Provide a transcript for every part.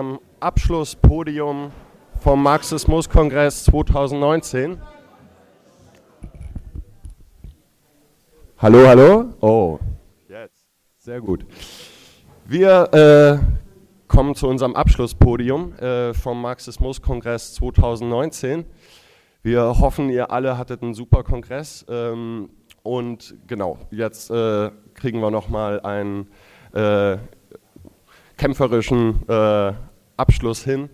am Abschlusspodium vom Marxismus-Kongress 2019. Hallo, hallo? Oh, jetzt. Sehr gut. Wir äh, kommen zu unserem Abschlusspodium äh, vom Marxismus-Kongress 2019. Wir hoffen, ihr alle hattet einen super Kongress. Ähm, und genau, jetzt äh, kriegen wir nochmal einen äh, kämpferischen äh, Abschluss hin.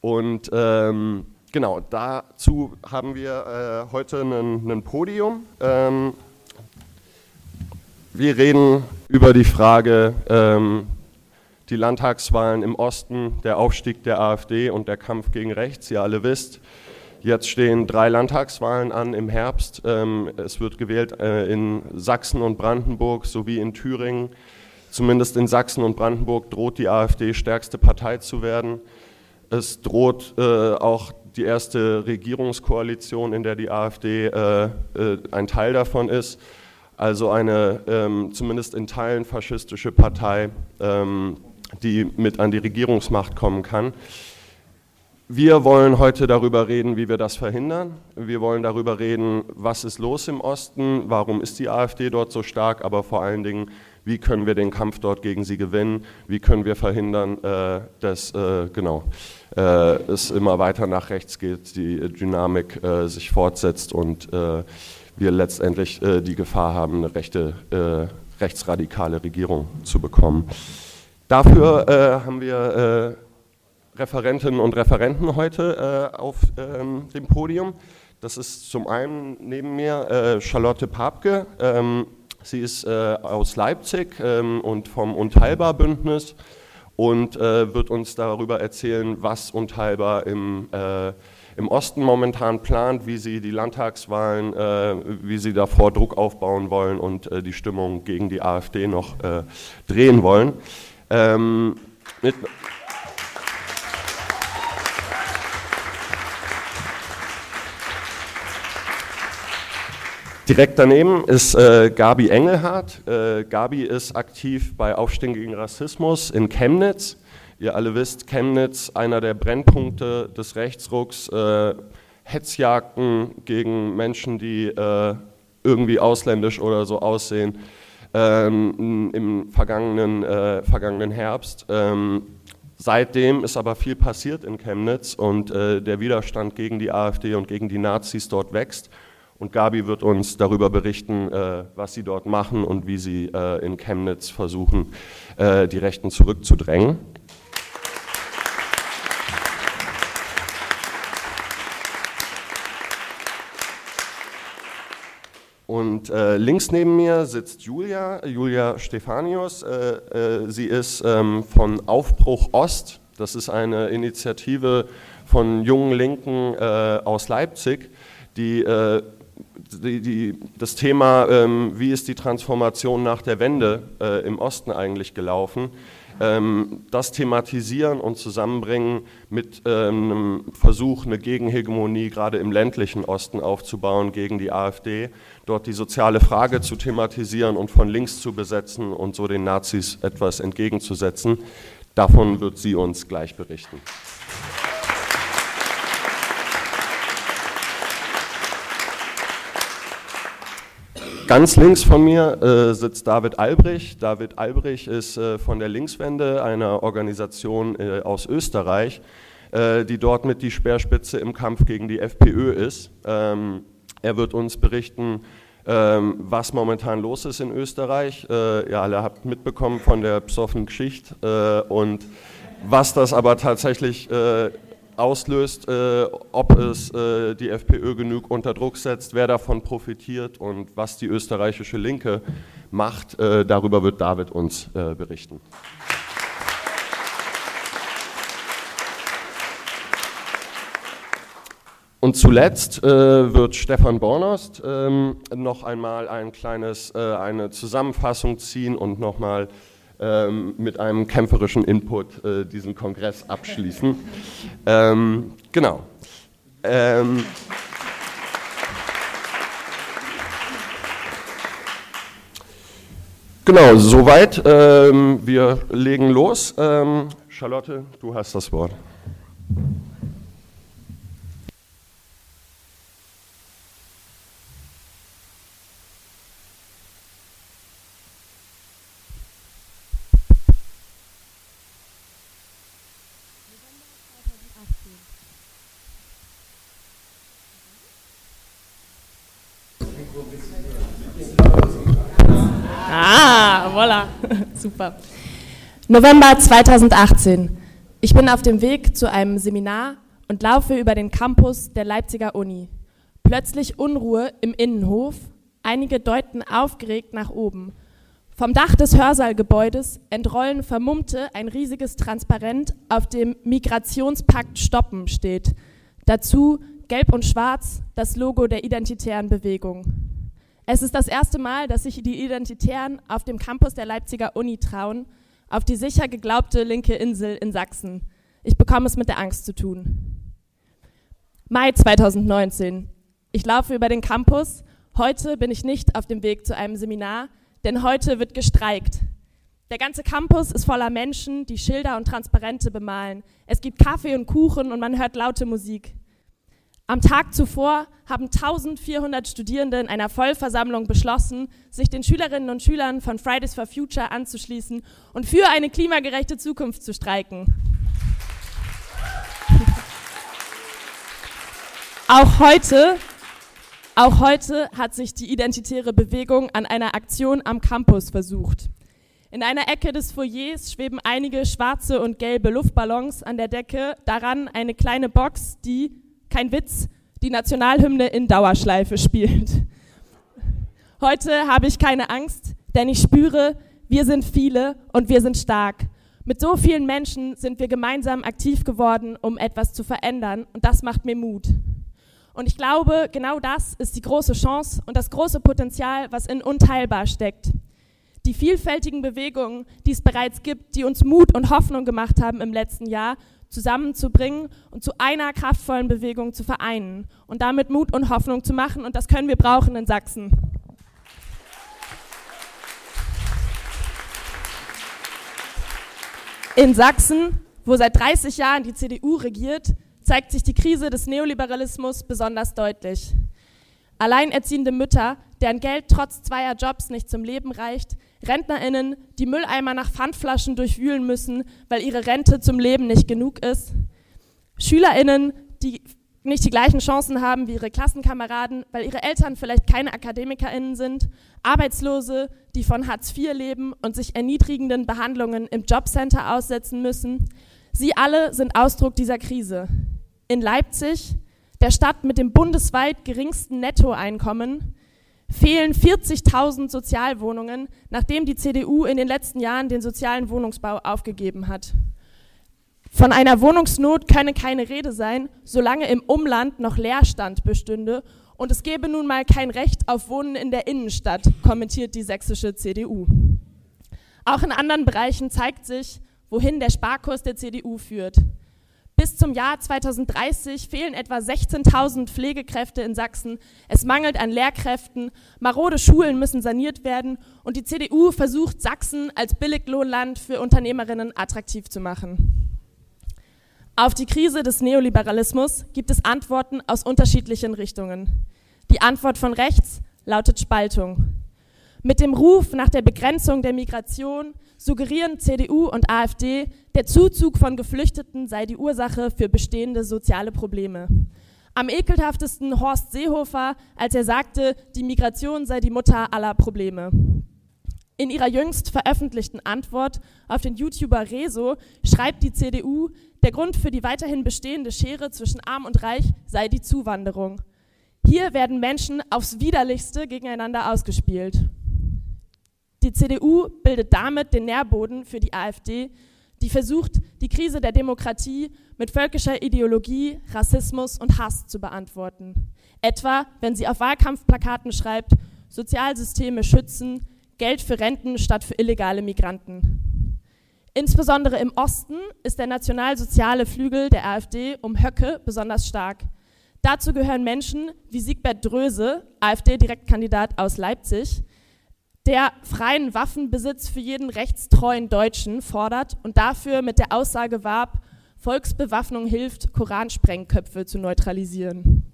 Und ähm, genau, dazu haben wir äh, heute ein Podium. Ähm, wir reden über die Frage, ähm, die Landtagswahlen im Osten, der Aufstieg der AfD und der Kampf gegen rechts. Ihr alle wisst, jetzt stehen drei Landtagswahlen an im Herbst. Ähm, es wird gewählt äh, in Sachsen und Brandenburg sowie in Thüringen. Zumindest in Sachsen und Brandenburg droht die AfD stärkste Partei zu werden. Es droht äh, auch die erste Regierungskoalition, in der die AfD äh, äh, ein Teil davon ist. Also eine ähm, zumindest in Teilen faschistische Partei, ähm, die mit an die Regierungsmacht kommen kann. Wir wollen heute darüber reden, wie wir das verhindern. Wir wollen darüber reden, was ist los im Osten, warum ist die AfD dort so stark, aber vor allen Dingen, wie können wir den Kampf dort gegen sie gewinnen, wie können wir verhindern, äh, dass äh, genau, äh, es immer weiter nach rechts geht, die Dynamik äh, sich fortsetzt und äh, wir letztendlich die Gefahr haben, eine rechte, rechtsradikale Regierung zu bekommen. Dafür haben wir Referentinnen und Referenten heute auf ähm, dem Podium. Das ist zum einen neben mir Charlotte Papke. Ähm, Sie ist äh, aus Leipzig ähm, und vom Unteilbar-Bündnis und äh, wird uns darüber erzählen, was Unteilbar im, äh, im Osten momentan plant, wie sie die Landtagswahlen, äh, wie sie davor Druck aufbauen wollen und äh, die Stimmung gegen die AfD noch äh, drehen wollen. Ähm, mit, Direkt daneben ist äh, Gabi Engelhardt. Äh, Gabi ist aktiv bei Aufstehen gegen Rassismus in Chemnitz. Ihr alle wisst, Chemnitz, einer der Brennpunkte des Rechtsrucks, äh, Hetzjagden gegen Menschen, die äh, irgendwie ausländisch oder so aussehen, ähm, im vergangenen, äh, vergangenen Herbst. Ähm, seitdem ist aber viel passiert in Chemnitz und äh, der Widerstand gegen die AfD und gegen die Nazis dort wächst. Und Gabi wird uns darüber berichten, äh, was sie dort machen und wie sie äh, in Chemnitz versuchen, äh, die Rechten zurückzudrängen. Und äh, links neben mir sitzt Julia, Julia Stefanius. Äh, äh, sie ist ähm, von Aufbruch Ost. Das ist eine Initiative von jungen Linken aus Leipzig, die die, die, das Thema, ähm, wie ist die Transformation nach der Wende äh, im Osten eigentlich gelaufen, ähm, das thematisieren und zusammenbringen mit ähm, einem Versuch, eine Gegenhegemonie gerade im ländlichen Osten aufzubauen gegen die AfD, dort die soziale Frage zu thematisieren und von links zu besetzen und so den Nazis etwas entgegenzusetzen. Davon wird sie uns gleich berichten. Ganz links von mir äh, sitzt David Albrich. David Albrich ist äh, von der Linkswende, einer Organisation äh, aus Österreich, äh, die dort mit die Speerspitze im Kampf gegen die FPÖ ist. Ähm, er wird uns berichten, ähm, was momentan los ist in Österreich. Äh, ihr alle habt mitbekommen von der psoffen Geschichte äh, und was das aber tatsächlich auslöst, äh, ob es äh, die FPÖ genug unter Druck setzt, wer davon profitiert und was die österreichische Linke macht. Äh, darüber wird David uns äh, berichten. Und zuletzt äh, wird Stefan Bornost ähm, noch einmal ein kleines, äh, eine Zusammenfassung ziehen und nochmal ähm, mit einem kämpferischen Input äh, diesen Kongress abschließen. Ähm, genau. Ähm, Genau, soweit. Ähm, wir legen los. Ähm, Charlotte, du hast das Wort. Super. November 2018. Ich bin auf dem Weg zu einem Seminar und laufe über den Campus der Leipziger Uni. Plötzlich Unruhe im Innenhof. Einige deuten aufgeregt nach oben. Vom Dach des Hörsaalgebäudes entrollen Vermummte ein riesiges Transparent, auf dem Migrationspakt stoppen steht. Dazu gelb und schwarz das Logo der identitären Bewegung. Es ist das erste Mal, dass sich die Identitären auf dem Campus der Leipziger Uni trauen, auf die sicher geglaubte linke Insel in Sachsen. Ich bekomme es mit der Angst zu tun. Mai 2019. Ich laufe über den Campus. Heute bin ich nicht auf dem Weg zu einem Seminar, denn heute wird gestreikt. Der ganze Campus ist voller Menschen, die Schilder und Transparente bemalen. Es gibt Kaffee und Kuchen und man hört laute Musik. Am Tag zuvor haben 1400 Studierende in einer Vollversammlung beschlossen, sich den Schülerinnen und Schülern von Fridays for Future anzuschließen und für eine klimagerechte Zukunft zu streiken. Auch heute, auch heute hat sich die identitäre Bewegung an einer Aktion am Campus versucht. In einer Ecke des Foyers schweben einige schwarze und gelbe Luftballons an der Decke, daran eine kleine Box, die kein Witz, die Nationalhymne in Dauerschleife spielt. Heute habe ich keine Angst, denn ich spüre, wir sind viele und wir sind stark. Mit so vielen Menschen sind wir gemeinsam aktiv geworden, um etwas zu verändern und das macht mir Mut. Und ich glaube, genau das ist die große Chance und das große Potenzial, was in Unteilbar steckt. Die vielfältigen Bewegungen, die es bereits gibt, die uns Mut und Hoffnung gemacht haben im letzten Jahr, zusammenzubringen und zu einer kraftvollen Bewegung zu vereinen und damit Mut und Hoffnung zu machen. Und das können wir brauchen in Sachsen. In Sachsen, wo seit 30 Jahren die CDU regiert, zeigt sich die Krise des Neoliberalismus besonders deutlich. Alleinerziehende Mütter, deren Geld trotz zweier Jobs nicht zum Leben reicht, RentnerInnen, die Mülleimer nach Pfandflaschen durchwühlen müssen, weil ihre Rente zum Leben nicht genug ist, SchülerInnen, die nicht die gleichen Chancen haben wie ihre Klassenkameraden, weil ihre Eltern vielleicht keine AkademikerInnen sind, Arbeitslose, die von Hartz IV leben und sich erniedrigenden Behandlungen im Jobcenter aussetzen müssen. Sie alle sind Ausdruck dieser Krise. In Leipzig der Stadt mit dem bundesweit geringsten Nettoeinkommen fehlen 40.000 Sozialwohnungen, nachdem die CDU in den letzten Jahren den sozialen Wohnungsbau aufgegeben hat. Von einer Wohnungsnot könne keine Rede sein, solange im Umland noch Leerstand bestünde und es gäbe nun mal kein Recht auf Wohnen in der Innenstadt, kommentiert die sächsische CDU. Auch in anderen Bereichen zeigt sich, wohin der Sparkurs der CDU führt. Bis zum Jahr 2030 fehlen etwa 16.000 Pflegekräfte in Sachsen. Es mangelt an Lehrkräften, marode Schulen müssen saniert werden und die CDU versucht, Sachsen als Billiglohnland für Unternehmerinnen attraktiv zu machen. Auf die Krise des Neoliberalismus gibt es Antworten aus unterschiedlichen Richtungen. Die Antwort von rechts lautet Spaltung. Mit dem Ruf nach der Begrenzung der Migration suggerieren CDU und AfD, der Zuzug von Geflüchteten sei die Ursache für bestehende soziale Probleme. Am ekelhaftesten Horst Seehofer, als er sagte, die Migration sei die Mutter aller Probleme. In ihrer jüngst veröffentlichten Antwort auf den YouTuber Rezo schreibt die CDU, der Grund für die weiterhin bestehende Schere zwischen Arm und Reich sei die Zuwanderung. Hier werden Menschen aufs widerlichste gegeneinander ausgespielt. Die CDU bildet damit den Nährboden für die AfD, die versucht, die Krise der Demokratie mit völkischer Ideologie, Rassismus und Hass zu beantworten. Etwa, wenn sie auf Wahlkampfplakaten schreibt, Sozialsysteme schützen, Geld für Renten statt für illegale Migranten. Insbesondere im Osten ist der nationalsoziale Flügel der AfD um Höcke besonders stark. Dazu gehören Menschen wie Siegbert Dröse, AfD-Direktkandidat aus Leipzig, der freien Waffenbesitz für jeden rechtstreuen Deutschen fordert und dafür mit der Aussage warb, Volksbewaffnung hilft, Koransprengköpfe zu neutralisieren.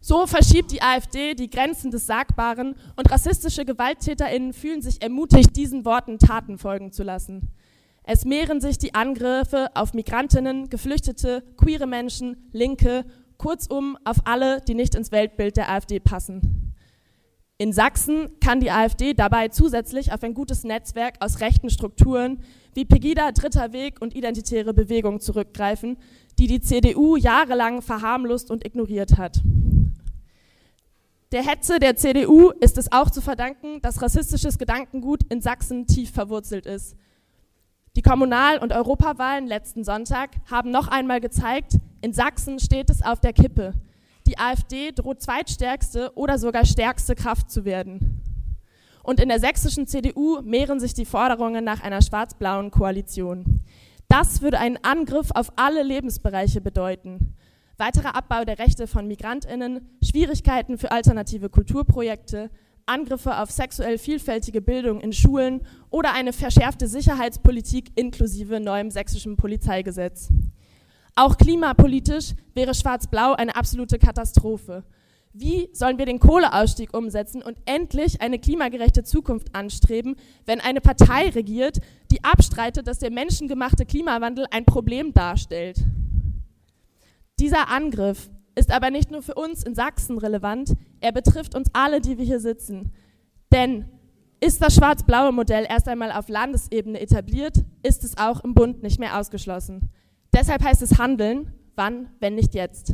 So verschiebt die AfD die Grenzen des Sagbaren und rassistische GewalttäterInnen fühlen sich ermutigt, diesen Worten Taten folgen zu lassen. Es mehren sich die Angriffe auf Migrantinnen, Geflüchtete, queere Menschen, Linke, kurzum auf alle, die nicht ins Weltbild der AfD passen. In Sachsen kann die AfD dabei zusätzlich auf ein gutes Netzwerk aus rechten Strukturen wie Pegida, Dritter Weg und Identitäre Bewegung zurückgreifen, die die CDU jahrelang verharmlost und ignoriert hat. Der Hetze der CDU ist es auch zu verdanken, dass rassistisches Gedankengut in Sachsen tief verwurzelt ist. Die Kommunal- und Europawahlen letzten Sonntag haben noch einmal gezeigt, in Sachsen steht es auf der Kippe. Die AfD droht zweitstärkste oder sogar stärkste Kraft zu werden. Und in der sächsischen CDU mehren sich die Forderungen nach einer schwarz-blauen Koalition. Das würde einen Angriff auf alle Lebensbereiche bedeuten. Weiterer Abbau der Rechte von Migrantinnen, Schwierigkeiten für alternative Kulturprojekte, Angriffe auf sexuell vielfältige Bildung in Schulen oder eine verschärfte Sicherheitspolitik inklusive neuem sächsischen Polizeigesetz. Auch klimapolitisch wäre Schwarz-Blau eine absolute Katastrophe. Wie sollen wir den Kohleausstieg umsetzen und endlich eine klimagerechte Zukunft anstreben, wenn eine Partei regiert, die abstreitet, dass der menschengemachte Klimawandel ein Problem darstellt? Dieser Angriff ist aber nicht nur für uns in Sachsen relevant, er betrifft uns alle, die wir hier sitzen. Denn ist das schwarz-blaue Modell erst einmal auf Landesebene etabliert, ist es auch im Bund nicht mehr ausgeschlossen. Deshalb heißt es handeln. Wann, wenn nicht jetzt?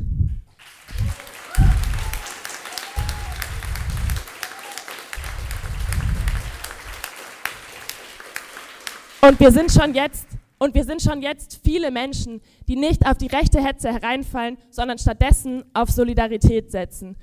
Und wir sind schon jetzt und wir sind schon jetzt viele Menschen, die nicht auf die rechte Hetze hereinfallen, sondern stattdessen auf Solidarität setzen,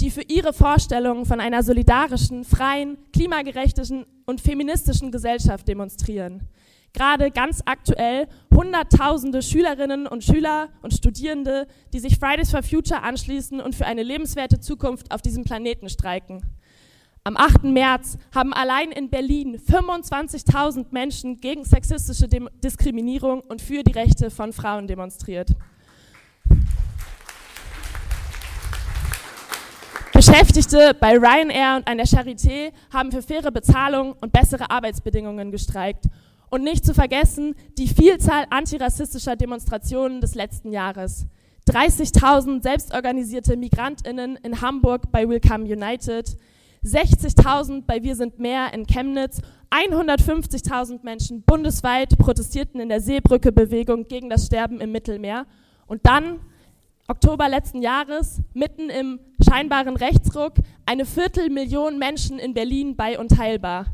die für ihre Vorstellungen von einer solidarischen, freien, klimagerechten und feministischen Gesellschaft demonstrieren gerade ganz aktuell Hunderttausende Schülerinnen und Schüler und Studierende, die sich Fridays for Future anschließen und für eine lebenswerte Zukunft auf diesem Planeten streiken. Am 8. März haben allein in Berlin 25.000 Menschen gegen sexistische Dem Diskriminierung und für die Rechte von Frauen demonstriert. Beschäftigte bei Ryanair und an der Charité haben für faire Bezahlung und bessere Arbeitsbedingungen gestreikt und nicht zu vergessen die Vielzahl antirassistischer Demonstrationen des letzten Jahres. 30.000 selbstorganisierte Migrantinnen in Hamburg bei Welcome United, 60.000 bei Wir sind mehr in Chemnitz, 150.000 Menschen bundesweit protestierten in der Seebrücke-Bewegung gegen das Sterben im Mittelmeer. Und dann, Oktober letzten Jahres, mitten im scheinbaren Rechtsruck, eine Viertelmillion Menschen in Berlin bei Unteilbar.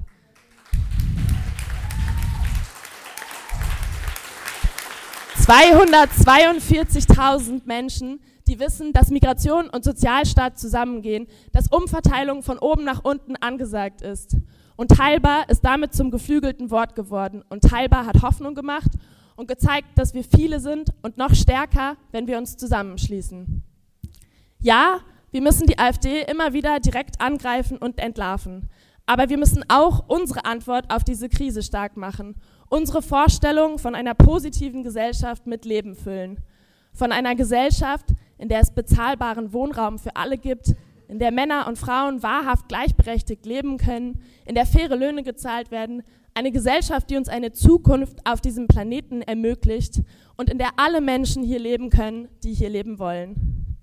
242.000 Menschen, die wissen, dass Migration und Sozialstaat zusammengehen, dass Umverteilung von oben nach unten angesagt ist. Und teilbar ist damit zum geflügelten Wort geworden. Und teilbar hat Hoffnung gemacht und gezeigt, dass wir viele sind und noch stärker, wenn wir uns zusammenschließen. Ja, wir müssen die AfD immer wieder direkt angreifen und entlarven. Aber wir müssen auch unsere Antwort auf diese Krise stark machen unsere Vorstellung von einer positiven Gesellschaft mit Leben füllen. Von einer Gesellschaft, in der es bezahlbaren Wohnraum für alle gibt, in der Männer und Frauen wahrhaft gleichberechtigt leben können, in der faire Löhne gezahlt werden, eine Gesellschaft, die uns eine Zukunft auf diesem Planeten ermöglicht und in der alle Menschen hier leben können, die hier leben wollen.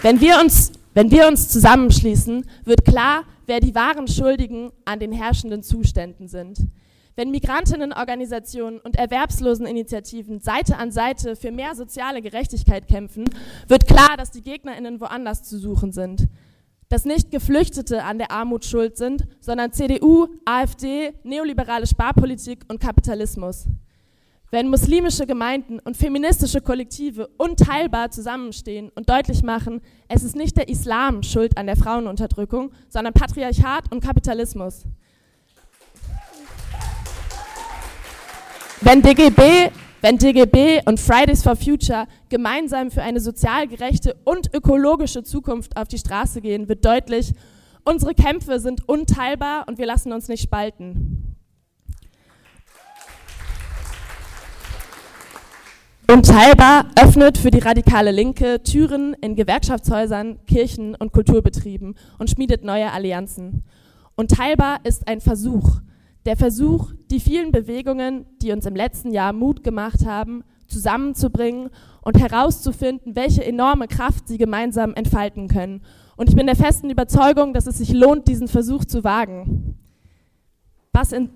Wenn wir uns wenn wir uns zusammenschließen, wird klar, wer die wahren Schuldigen an den herrschenden Zuständen sind. Wenn Migrantinnenorganisationen und Erwerbsloseninitiativen Seite an Seite für mehr soziale Gerechtigkeit kämpfen, wird klar, dass die Gegnerinnen woanders zu suchen sind. Dass nicht Geflüchtete an der Armut schuld sind, sondern CDU, AfD, neoliberale Sparpolitik und Kapitalismus. Wenn muslimische Gemeinden und feministische Kollektive unteilbar zusammenstehen und deutlich machen, es ist nicht der Islam schuld an der Frauenunterdrückung, sondern Patriarchat und Kapitalismus. Wenn DGB, Wenn DGB und Fridays for Future gemeinsam für eine sozial gerechte und ökologische Zukunft auf die Straße gehen, wird deutlich, unsere Kämpfe sind unteilbar und wir lassen uns nicht spalten. Unteilbar öffnet für die radikale Linke Türen in Gewerkschaftshäusern, Kirchen und Kulturbetrieben und schmiedet neue Allianzen. Unteilbar ist ein Versuch, der Versuch, die vielen Bewegungen, die uns im letzten Jahr Mut gemacht haben, zusammenzubringen und herauszufinden, welche enorme Kraft sie gemeinsam entfalten können. Und ich bin der festen Überzeugung, dass es sich lohnt, diesen Versuch zu wagen. Was in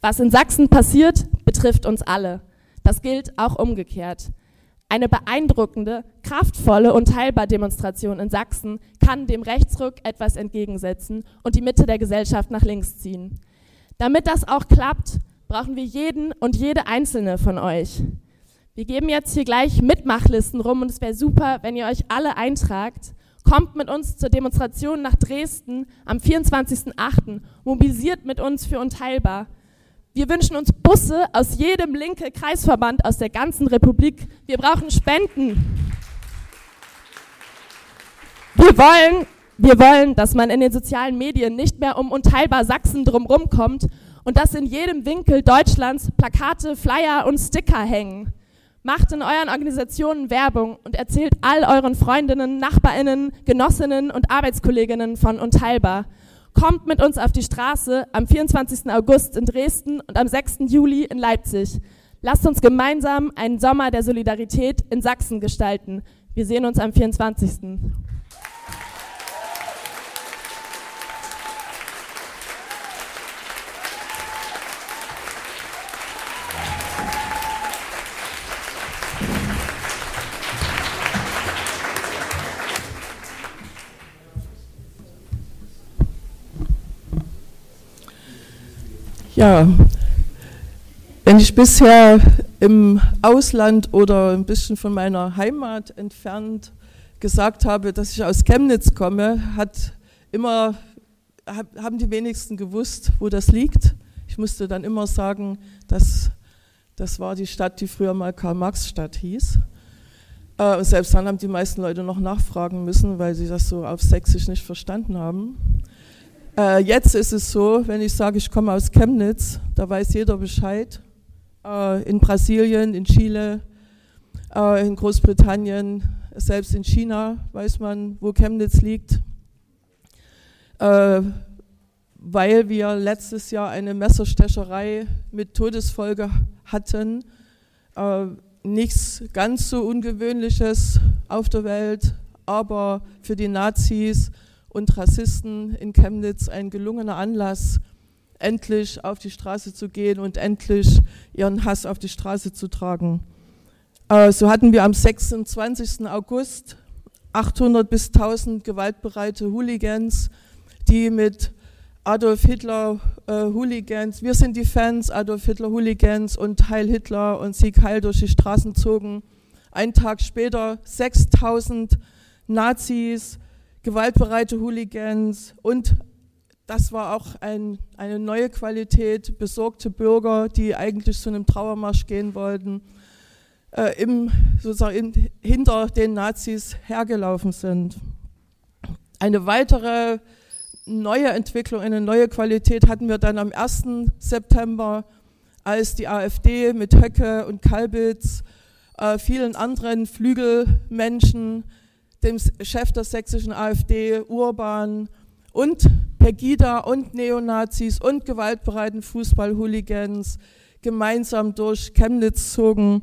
Was in Sachsen passiert, betrifft uns alle. Das gilt auch umgekehrt. Eine beeindruckende, kraftvolle und teilbare Demonstration in Sachsen kann dem Rechtsruck etwas entgegensetzen und die Mitte der Gesellschaft nach links ziehen. Damit das auch klappt, brauchen wir jeden und jede einzelne von euch. Wir geben jetzt hier gleich Mitmachlisten rum und es wäre super, wenn ihr euch alle eintragt. Kommt mit uns zur Demonstration nach Dresden am 24.08. Mobilisiert mit uns für Unteilbar. Wir wünschen uns Busse aus jedem linke Kreisverband aus der ganzen Republik. Wir brauchen Spenden. Wir wollen, wir wollen, dass man in den sozialen Medien nicht mehr um unteilbar Sachsen drumherum kommt und dass in jedem Winkel Deutschlands Plakate, Flyer und Sticker hängen. Macht in euren Organisationen Werbung und erzählt all euren Freundinnen, Nachbarinnen, Genossinnen und Arbeitskolleginnen von Unteilbar. Kommt mit uns auf die Straße am 24. August in Dresden und am 6. Juli in Leipzig. Lasst uns gemeinsam einen Sommer der Solidarität in Sachsen gestalten. Wir sehen uns am 24. Ja, wenn ich bisher im Ausland oder ein bisschen von meiner Heimat entfernt gesagt habe, dass ich aus Chemnitz komme, hat immer, haben die wenigsten gewusst, wo das liegt. Ich musste dann immer sagen, dass das war die Stadt, die früher mal Karl-Marx-Stadt hieß. Äh, selbst dann haben die meisten Leute noch nachfragen müssen, weil sie das so auf Sächsisch nicht verstanden haben. Äh, jetzt ist es so, wenn ich sage, ich komme aus Chemnitz, da weiß jeder Bescheid. Äh, in Brasilien, in Chile, äh, in Großbritannien, selbst in China weiß man, wo Chemnitz liegt. Äh, weil wir letztes Jahr eine Messerstecherei mit Todesfolge hatten. Äh, nichts ganz so Ungewöhnliches auf der Welt, aber für die Nazis und Rassisten in Chemnitz ein gelungener Anlass, endlich auf die Straße zu gehen und endlich ihren Hass auf die Straße zu tragen. Äh, so hatten wir am 26. August 800 bis 1000 gewaltbereite Hooligans, die mit Adolf Hitler äh, Hooligans, wir sind die Fans, Adolf Hitler Hooligans und Heil Hitler und Sieg Heil durch die Straßen zogen. Einen Tag später 6000 Nazis, gewaltbereite Hooligans und das war auch ein, eine neue Qualität, besorgte Bürger, die eigentlich zu einem Trauermarsch gehen wollten, äh, im, sozusagen in, hinter den Nazis hergelaufen sind. Eine weitere neue Entwicklung, eine neue Qualität hatten wir dann am 1. September, als die AfD mit Höcke und Kalbitz, äh, vielen anderen Flügelmenschen, dem Chef der sächsischen AfD, Urban und Pegida und Neonazis und gewaltbereiten Fußballhooligans gemeinsam durch Chemnitz zogen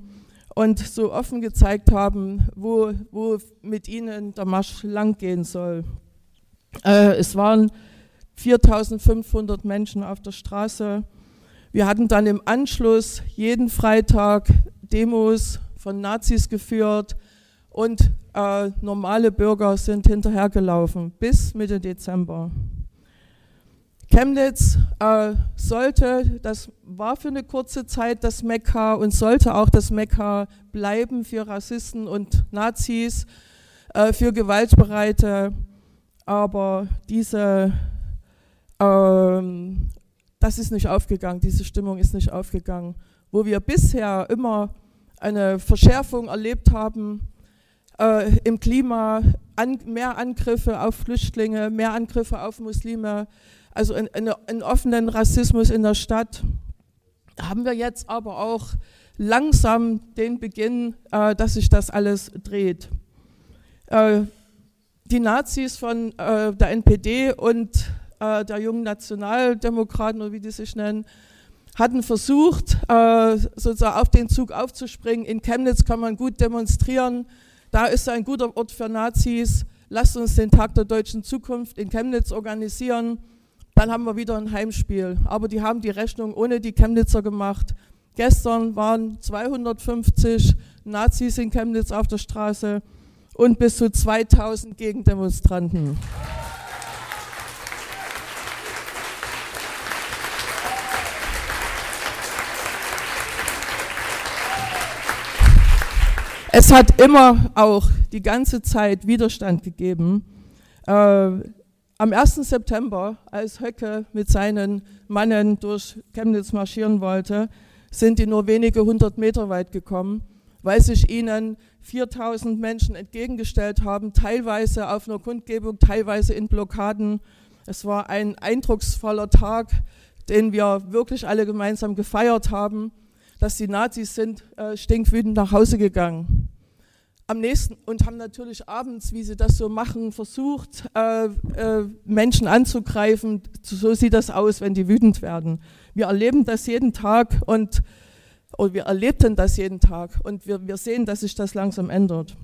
und so offen gezeigt haben, wo, wo mit ihnen der Marsch langgehen soll. Äh, es waren 4500 Menschen auf der Straße. Wir hatten dann im Anschluss jeden Freitag Demos von Nazis geführt und äh, normale Bürger sind hinterhergelaufen bis Mitte Dezember. Chemnitz äh, sollte, das war für eine kurze Zeit das Mekka und sollte auch das Mekka bleiben für Rassisten und Nazis, äh, für Gewaltbereite, aber diese, ähm, das ist nicht aufgegangen, diese Stimmung ist nicht aufgegangen. Wo wir bisher immer eine Verschärfung erlebt haben äh, im Klima, an, mehr Angriffe auf Flüchtlinge, mehr Angriffe auf Muslime, also einen offenen Rassismus in der Stadt, haben wir jetzt aber auch langsam den Beginn, äh, dass sich das alles dreht. Äh, die Nazis von äh, der NPD und äh, der jungen Nationaldemokraten, oder wie die sich nennen, hatten versucht, äh, sozusagen auf den Zug aufzuspringen. In Chemnitz kann man gut demonstrieren. Da ist ein guter Ort für Nazis. Lasst uns den Tag der deutschen Zukunft in Chemnitz organisieren. Dann haben wir wieder ein Heimspiel. Aber die haben die Rechnung ohne die Chemnitzer gemacht. Gestern waren 250 Nazis in Chemnitz auf der Straße und bis zu 2000 Gegendemonstranten. Es hat immer auch die ganze Zeit Widerstand gegeben. Äh, am 1. September, als Höcke mit seinen Mannen durch Chemnitz marschieren wollte, sind die nur wenige hundert Meter weit gekommen, weil sich ihnen 4000 Menschen entgegengestellt haben, teilweise auf einer Kundgebung, teilweise in Blockaden. Es war ein eindrucksvoller Tag, den wir wirklich alle gemeinsam gefeiert haben dass die Nazis sind äh, stinkwütend nach Hause gegangen. Am nächsten und haben natürlich abends, wie sie das so machen, versucht, äh, äh, Menschen anzugreifen. So sieht das aus, wenn die wütend werden. Wir erleben das jeden Tag und oder wir erlebten das jeden Tag und wir, wir sehen, dass sich das langsam ändert.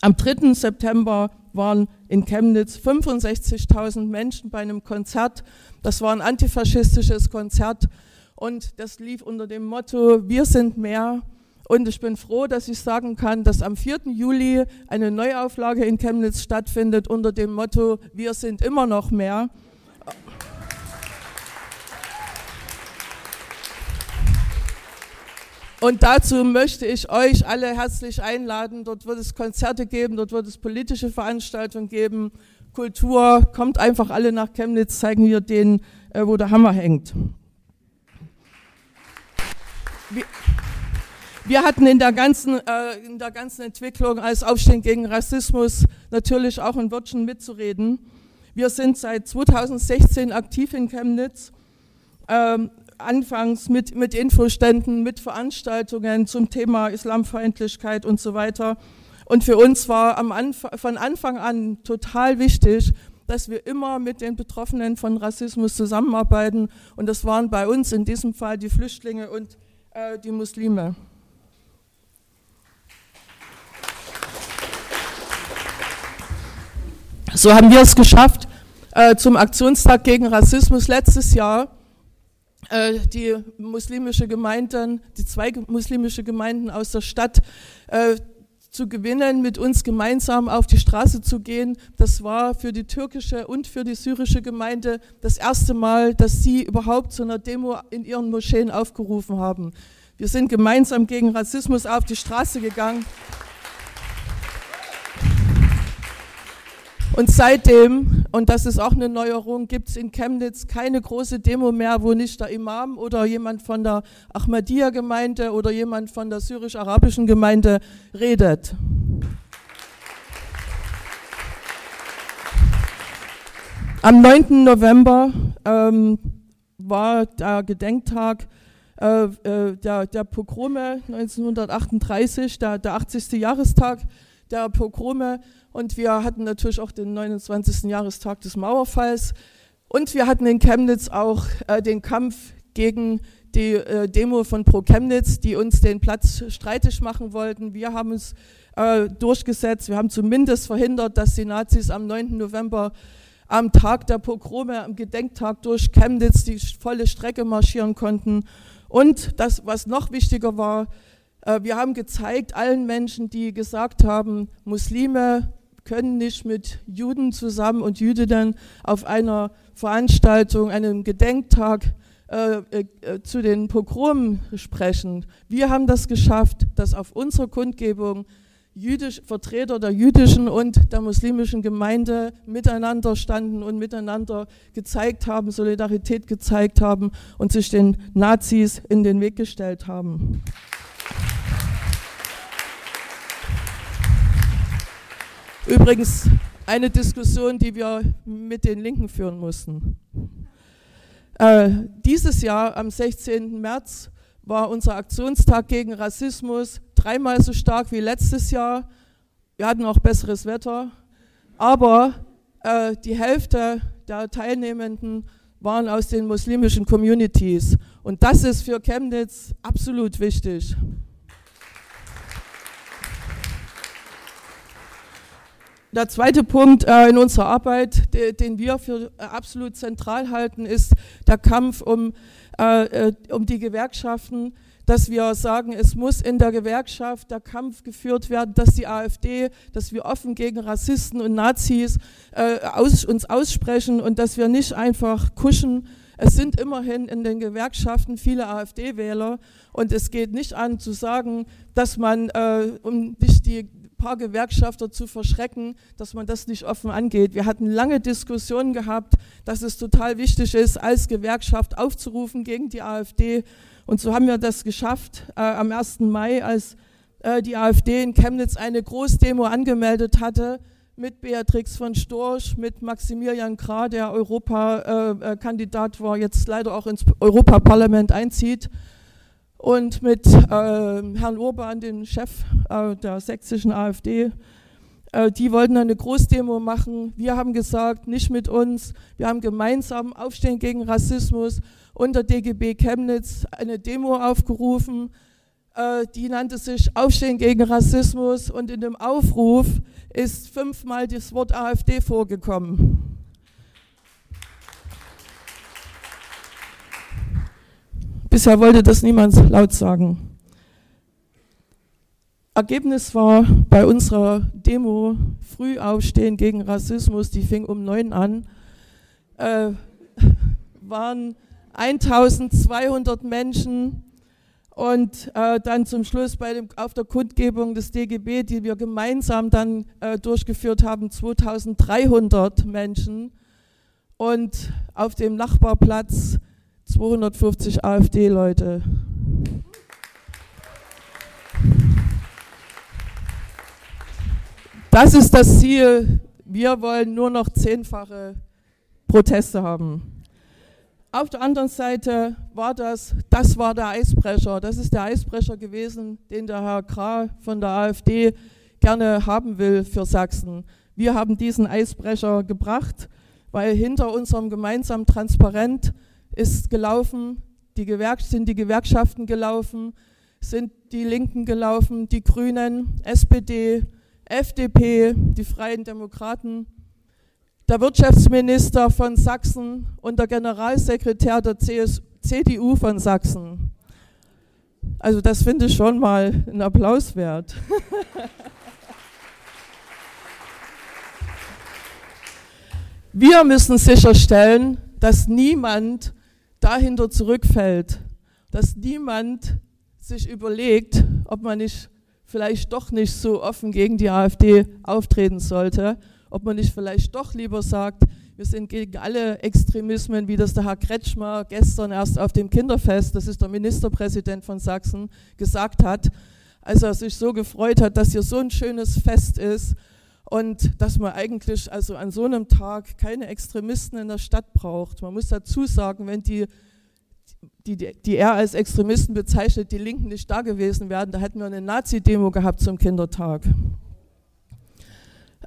Am 3. September waren in Chemnitz 65.000 Menschen bei einem Konzert. Das war ein antifaschistisches Konzert und das lief unter dem Motto, wir sind mehr. Und ich bin froh, dass ich sagen kann, dass am 4. Juli eine Neuauflage in Chemnitz stattfindet unter dem Motto, wir sind immer noch mehr. Und dazu möchte ich euch alle herzlich einladen. Dort wird es Konzerte geben, dort wird es politische Veranstaltungen geben, Kultur. Kommt einfach alle nach Chemnitz, zeigen wir denen, äh, wo der Hammer hängt. Wir, wir hatten in der, ganzen, äh, in der ganzen Entwicklung als Aufstehen gegen Rassismus natürlich auch ein Wörtchen mitzureden. Wir sind seit 2016 aktiv in Chemnitz, ähm, anfangs mit, mit Infoständen, mit Veranstaltungen zum Thema Islamfeindlichkeit und so weiter. Und für uns war am Anf von Anfang an total wichtig, dass wir immer mit den Betroffenen von Rassismus zusammenarbeiten. Und das waren bei uns in diesem Fall die Flüchtlinge und äh, die Muslime. So haben wir es geschafft, äh, zum Aktionstag gegen Rassismus letztes Jahr äh, die muslimische Gemeinden, die zwei muslimische Gemeinden aus der Stadt äh, zu gewinnen, mit uns gemeinsam auf die Straße zu gehen. Das war für die türkische und für die syrische Gemeinde das erste Mal, dass sie überhaupt zu einer Demo in ihren Moscheen aufgerufen haben. Wir sind gemeinsam gegen Rassismus auf die Straße gegangen. Und seitdem, und das ist auch eine Neuerung, gibt es in Chemnitz keine große Demo mehr, wo nicht der Imam oder jemand von der Ahmadiyya-Gemeinde oder jemand von der syrisch-arabischen Gemeinde redet. Am 9. November ähm, war der Gedenktag äh, äh, der, der, Pogrome 1938, der, der 80. Jahrestag der Pogrome und wir hatten natürlich auch den 29. Jahrestag des Mauerfalls. Und wir hatten in Chemnitz auch äh, den Kampf gegen die äh, Demo von Pro Chemnitz, die uns den Platz streitig machen wollten. Wir haben es äh, durchgesetzt. Wir haben zumindest verhindert, dass die Nazis am 9. November am Tag der Pogrome, am Gedenktag durch Chemnitz die volle Strecke marschieren konnten. Und das, was noch wichtiger war, wir haben gezeigt allen Menschen, die gesagt haben, Muslime können nicht mit Juden zusammen und Jüdinnen auf einer Veranstaltung, einem Gedenktag äh, äh, zu den Pogromen sprechen. Wir haben das geschafft, dass auf unserer Kundgebung jüdisch, Vertreter der jüdischen und der muslimischen Gemeinde miteinander standen und miteinander gezeigt haben, Solidarität gezeigt haben und sich den Nazis in den Weg gestellt haben. Übrigens eine Diskussion, die wir mit den Linken führen mussten. Äh, dieses Jahr, am 16. März, war unser Aktionstag gegen Rassismus dreimal so stark wie letztes Jahr. Wir hatten auch besseres Wetter, aber äh, die Hälfte der Teilnehmenden waren aus den muslimischen Communities. Und das ist für Chemnitz absolut wichtig. Der zweite Punkt äh, in unserer Arbeit, de, den wir für äh, absolut zentral halten, ist der Kampf um, äh, äh, um die Gewerkschaften, dass wir sagen, es muss in der Gewerkschaft der Kampf geführt werden, dass die AfD, dass wir offen gegen Rassisten und Nazis äh, aus, uns aussprechen und dass wir nicht einfach kuschen. Es sind immerhin in den Gewerkschaften viele AfD-Wähler und es geht nicht an zu sagen, dass man, äh, um nicht die paar Gewerkschafter zu verschrecken, dass man das nicht offen angeht. Wir hatten lange Diskussionen gehabt, dass es total wichtig ist, als Gewerkschaft aufzurufen gegen die AfD. Und so haben wir das geschafft äh, am 1. Mai, als äh, die AfD in Chemnitz eine Großdemo angemeldet hatte mit Beatrix von Storch, mit Maximilian Krah, der Europakandidat äh, war, jetzt leider auch ins Europaparlament einzieht und mit äh, Herrn Urban, dem Chef äh, der sächsischen AfD. Äh, die wollten eine Großdemo machen. Wir haben gesagt, nicht mit uns. Wir haben gemeinsam Aufstehen gegen Rassismus unter DGB Chemnitz eine Demo aufgerufen. Äh, die nannte sich Aufstehen gegen Rassismus und in dem Aufruf ist fünfmal das Wort AfD vorgekommen. Bisher wollte das niemand laut sagen. Ergebnis war bei unserer Demo Früh aufstehen gegen Rassismus, die fing um neun an, äh, waren 1200 Menschen und äh, dann zum Schluss bei dem, auf der Kundgebung des DGB, die wir gemeinsam dann äh, durchgeführt haben, 2300 Menschen und auf dem Nachbarplatz 250 AfD-Leute. Das ist das Ziel. Wir wollen nur noch zehnfache Proteste haben. Auf der anderen Seite war das, das war der Eisbrecher. Das ist der Eisbrecher gewesen, den der Herr Krah von der AfD gerne haben will für Sachsen. Wir haben diesen Eisbrecher gebracht, weil hinter unserem gemeinsamen Transparent ist gelaufen, die Gewerk sind die Gewerkschaften gelaufen, sind die Linken gelaufen, die Grünen, SPD, FDP, die Freien Demokraten, der Wirtschaftsminister von Sachsen und der Generalsekretär der CS, CDU von Sachsen. Also das finde ich schon mal einen Applaus wert. Wir müssen sicherstellen, dass niemand dahinter zurückfällt, dass niemand sich überlegt, ob man nicht vielleicht doch nicht so offen gegen die AfD auftreten sollte, ob man nicht vielleicht doch lieber sagt, wir sind gegen alle Extremismen, wie das der Herr Kretschmer gestern erst auf dem Kinderfest, das ist der Ministerpräsident von Sachsen, gesagt hat, als er sich so gefreut hat, dass hier so ein schönes Fest ist und dass man eigentlich also an so einem Tag keine Extremisten in der Stadt braucht. Man muss dazu sagen, wenn die, die, die er als Extremisten bezeichnet, die Linken nicht da gewesen wären, da hätten wir eine Nazi-Demo gehabt zum Kindertag.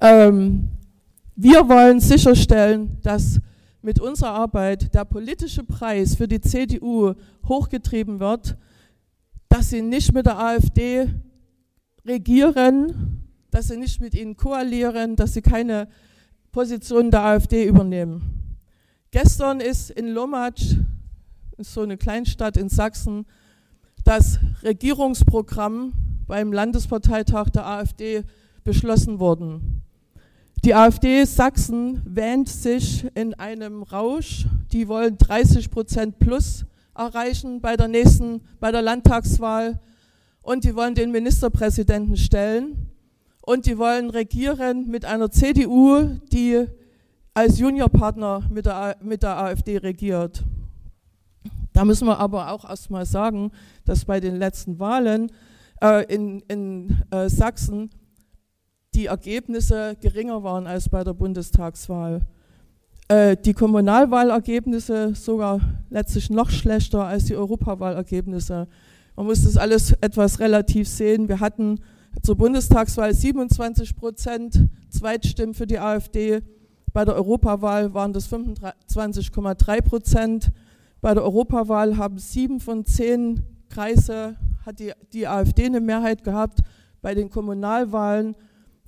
Ähm, wir wollen sicherstellen, dass mit unserer Arbeit der politische Preis für die CDU hochgetrieben wird, dass sie nicht mit der AfD regieren, dass sie nicht mit ihnen koalieren, dass sie keine Position der AfD übernehmen. Gestern ist in Lomatsch, so eine Kleinstadt in Sachsen, das Regierungsprogramm beim Landesparteitag der AfD beschlossen worden. Die AfD Sachsen wähnt sich in einem Rausch. Die wollen 30 Prozent plus erreichen bei der nächsten, bei der Landtagswahl und die wollen den Ministerpräsidenten stellen. Und die wollen regieren mit einer CDU, die als Juniorpartner mit der, mit der AfD regiert. Da müssen wir aber auch erstmal sagen, dass bei den letzten Wahlen äh, in, in äh, Sachsen die Ergebnisse geringer waren als bei der Bundestagswahl. Äh, die Kommunalwahlergebnisse sogar letztlich noch schlechter als die Europawahlergebnisse. Man muss das alles etwas relativ sehen. Wir hatten zur Bundestagswahl 27 Prozent Zweitstimmen für die AfD. Bei der Europawahl waren das 25,3 Prozent. Bei der Europawahl haben sieben von zehn Kreise hat die, die AfD eine Mehrheit gehabt. Bei den Kommunalwahlen,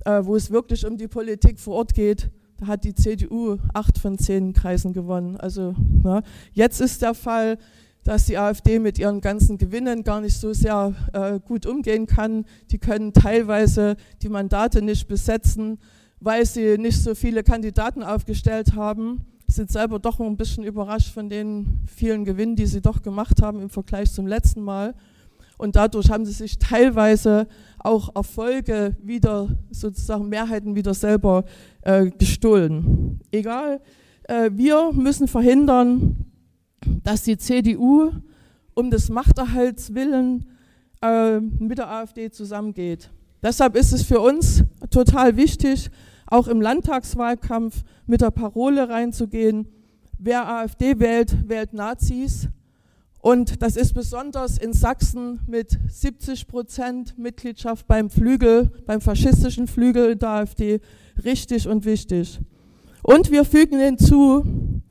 äh, wo es wirklich um die Politik vor Ort geht, da hat die CDU acht von zehn Kreisen gewonnen. Also na, jetzt ist der Fall, dass die AfD mit ihren ganzen Gewinnen gar nicht so sehr äh, gut umgehen kann. Die können teilweise die Mandate nicht besetzen, weil sie nicht so viele Kandidaten aufgestellt haben sind selber doch ein bisschen überrascht von den vielen Gewinnen, die sie doch gemacht haben im Vergleich zum letzten Mal. Und dadurch haben sie sich teilweise auch Erfolge wieder, sozusagen Mehrheiten wieder selber äh, gestohlen. Egal, äh, wir müssen verhindern, dass die CDU um des Machterhalts willen äh, mit der AfD zusammengeht. Deshalb ist es für uns total wichtig, auch im Landtagswahlkampf mit der Parole reinzugehen, wer AfD wählt, wählt Nazis. Und das ist besonders in Sachsen mit 70 Prozent Mitgliedschaft beim Flügel, beim faschistischen Flügel der AfD richtig und wichtig. Und wir fügen hinzu,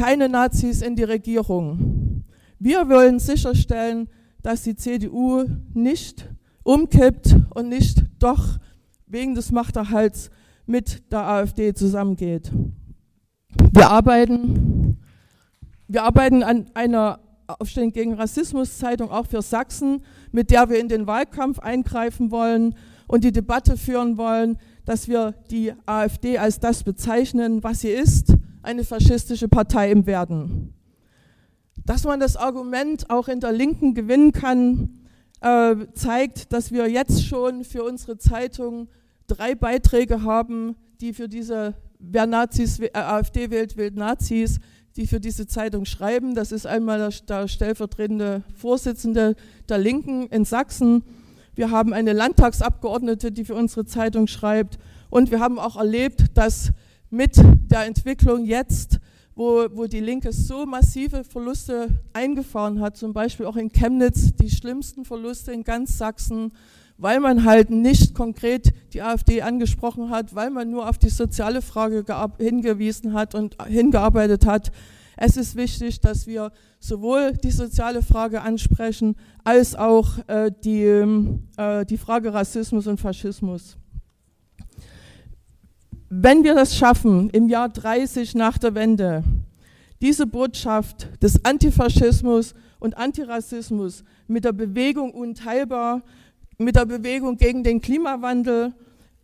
keine Nazis in die Regierung. Wir wollen sicherstellen, dass die CDU nicht umkippt und nicht doch wegen des Machterhalts mit der AfD zusammengeht. Wir arbeiten, wir arbeiten an einer Aufstehen gegen Rassismus Zeitung auch für Sachsen, mit der wir in den Wahlkampf eingreifen wollen und die Debatte führen wollen, dass wir die AfD als das bezeichnen, was sie ist, eine faschistische Partei im Werden. Dass man das Argument auch in der Linken gewinnen kann, äh, zeigt, dass wir jetzt schon für unsere Zeitung drei Beiträge haben, die für diese, wer Nazis, äh, AfD wählt, wählt Nazis, die für diese Zeitung schreiben. Das ist einmal der, der stellvertretende Vorsitzende der Linken in Sachsen. Wir haben eine Landtagsabgeordnete, die für unsere Zeitung schreibt. Und wir haben auch erlebt, dass mit der Entwicklung jetzt, wo, wo die Linke so massive Verluste eingefahren hat, zum Beispiel auch in Chemnitz, die schlimmsten Verluste in ganz Sachsen, weil man halt nicht konkret die AfD angesprochen hat, weil man nur auf die soziale Frage hingewiesen hat und hingearbeitet hat. Es ist wichtig, dass wir sowohl die soziale Frage ansprechen, als auch äh, die, äh, die Frage Rassismus und Faschismus. Wenn wir das schaffen, im Jahr 30 nach der Wende, diese Botschaft des Antifaschismus und Antirassismus mit der Bewegung unteilbar mit der Bewegung gegen den Klimawandel,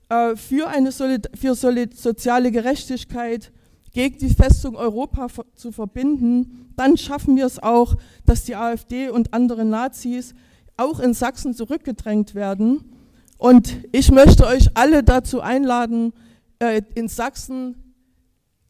äh, für eine Solid für Solid soziale Gerechtigkeit, gegen die Festung Europa zu verbinden, dann schaffen wir es auch, dass die AfD und andere Nazis auch in Sachsen zurückgedrängt werden. Und ich möchte euch alle dazu einladen, äh, in Sachsen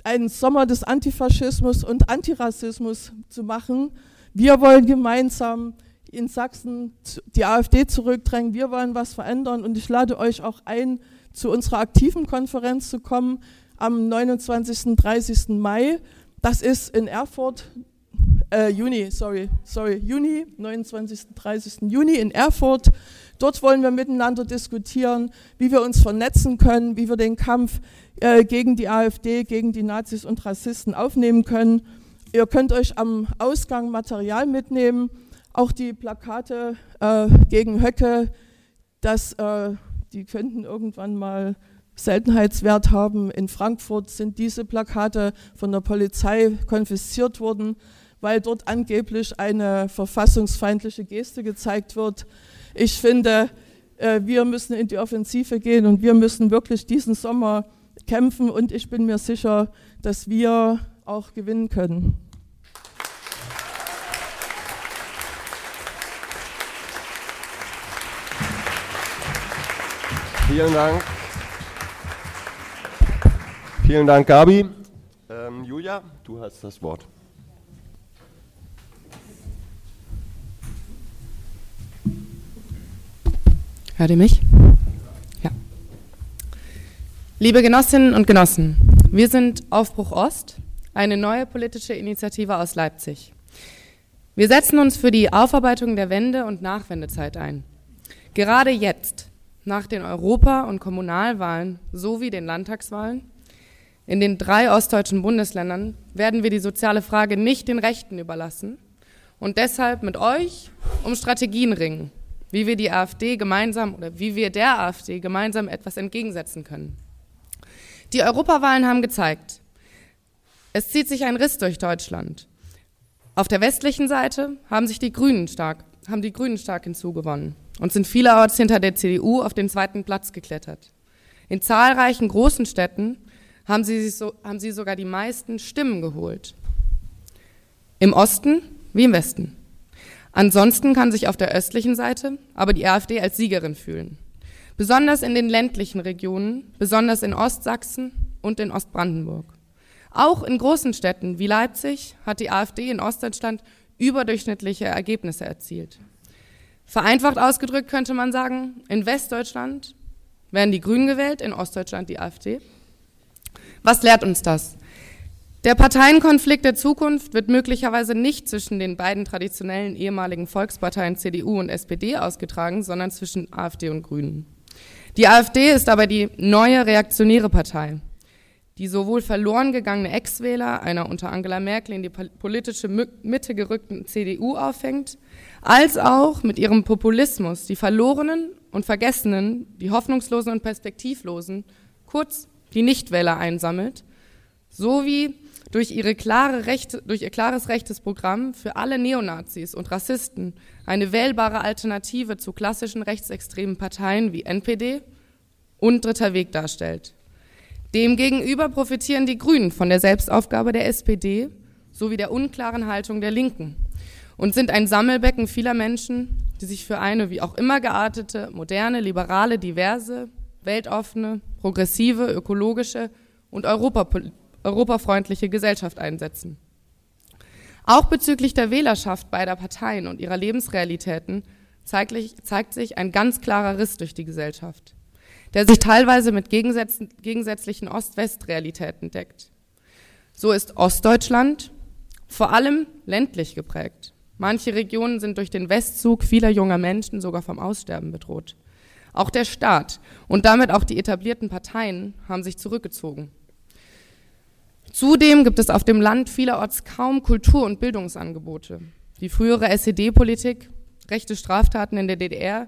einen Sommer des Antifaschismus und Antirassismus zu machen. Wir wollen gemeinsam in Sachsen die AfD zurückdrängen. Wir wollen was verändern und ich lade euch auch ein, zu unserer aktiven Konferenz zu kommen am 29. und 30. Mai. Das ist in Erfurt, äh, Juni, sorry, sorry, Juni, 29. und 30. Juni in Erfurt. Dort wollen wir miteinander diskutieren, wie wir uns vernetzen können, wie wir den Kampf äh, gegen die AfD, gegen die Nazis und Rassisten aufnehmen können. Ihr könnt euch am Ausgang Material mitnehmen. Auch die Plakate äh, gegen Höcke, das, äh, die könnten irgendwann mal Seltenheitswert haben. In Frankfurt sind diese Plakate von der Polizei konfisziert worden, weil dort angeblich eine verfassungsfeindliche Geste gezeigt wird. Ich finde, äh, wir müssen in die Offensive gehen und wir müssen wirklich diesen Sommer kämpfen und ich bin mir sicher, dass wir auch gewinnen können. Vielen Dank. Vielen Dank, Gabi. Ähm, Julia, du hast das Wort. Hört ihr mich? Ja. Liebe Genossinnen und Genossen, wir sind Aufbruch Ost, eine neue politische Initiative aus Leipzig. Wir setzen uns für die Aufarbeitung der Wende- und Nachwendezeit ein. Gerade jetzt, nach den Europa- und Kommunalwahlen sowie den Landtagswahlen, in den drei ostdeutschen Bundesländern werden wir die soziale Frage nicht den Rechten überlassen und deshalb mit euch um Strategien ringen, wie wir die AfD gemeinsam oder wie wir der AfD gemeinsam etwas entgegensetzen können. Die Europawahlen haben gezeigt, es zieht sich ein Riss durch Deutschland. Auf der westlichen Seite haben sich die Grünen stark, haben die Grünen stark hinzugewonnen und sind vielerorts hinter der CDU auf den zweiten Platz geklettert. In zahlreichen großen Städten haben sie, so, haben sie sogar die meisten Stimmen geholt. Im Osten wie im Westen. Ansonsten kann sich auf der östlichen Seite aber die AfD als Siegerin fühlen. Besonders in den ländlichen Regionen, besonders in Ostsachsen und in Ostbrandenburg. Auch in großen Städten wie Leipzig hat die AfD in Ostdeutschland überdurchschnittliche Ergebnisse erzielt. Vereinfacht ausgedrückt könnte man sagen, in Westdeutschland werden die Grünen gewählt, in Ostdeutschland die AfD. Was lehrt uns das? Der Parteienkonflikt der Zukunft wird möglicherweise nicht zwischen den beiden traditionellen ehemaligen Volksparteien CDU und SPD ausgetragen, sondern zwischen AfD und Grünen. Die AfD ist aber die neue reaktionäre Partei, die sowohl verloren gegangene Ex-Wähler einer unter Angela Merkel in die politische Mitte gerückten CDU auffängt, als auch mit ihrem Populismus die Verlorenen und Vergessenen, die Hoffnungslosen und Perspektivlosen, kurz die Nichtwähler einsammelt, sowie durch, ihre klare Rechte, durch ihr klares rechtes Programm für alle Neonazis und Rassisten eine wählbare Alternative zu klassischen rechtsextremen Parteien wie NPD und Dritter Weg darstellt. Demgegenüber profitieren die Grünen von der Selbstaufgabe der SPD sowie der unklaren Haltung der Linken und sind ein Sammelbecken vieler Menschen, die sich für eine wie auch immer geartete, moderne, liberale, diverse, weltoffene, progressive, ökologische und europapolitische europafreundliche Gesellschaft einsetzen. Auch bezüglich der Wählerschaft beider Parteien und ihrer Lebensrealitäten zeigt sich ein ganz klarer Riss durch die Gesellschaft, der sich teilweise mit gegensätzlichen Ost-West-Realitäten deckt. So ist Ostdeutschland vor allem ländlich geprägt. Manche Regionen sind durch den Westzug vieler junger Menschen sogar vom Aussterben bedroht. Auch der Staat und damit auch die etablierten Parteien haben sich zurückgezogen. Zudem gibt es auf dem Land vielerorts kaum Kultur- und Bildungsangebote. Die frühere SED-Politik, rechte Straftaten in der DDR,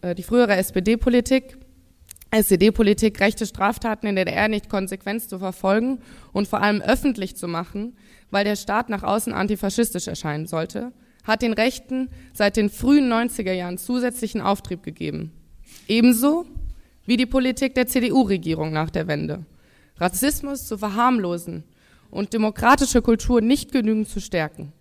äh, die frühere SPD-Politik, SED-Politik, rechte Straftaten in der DDR nicht konsequent zu verfolgen und vor allem öffentlich zu machen, weil der Staat nach außen antifaschistisch erscheinen sollte, hat den Rechten seit den frühen 90er Jahren zusätzlichen Auftrieb gegeben. Ebenso wie die Politik der CDU-Regierung nach der Wende. Rassismus zu verharmlosen und demokratische Kultur nicht genügend zu stärken.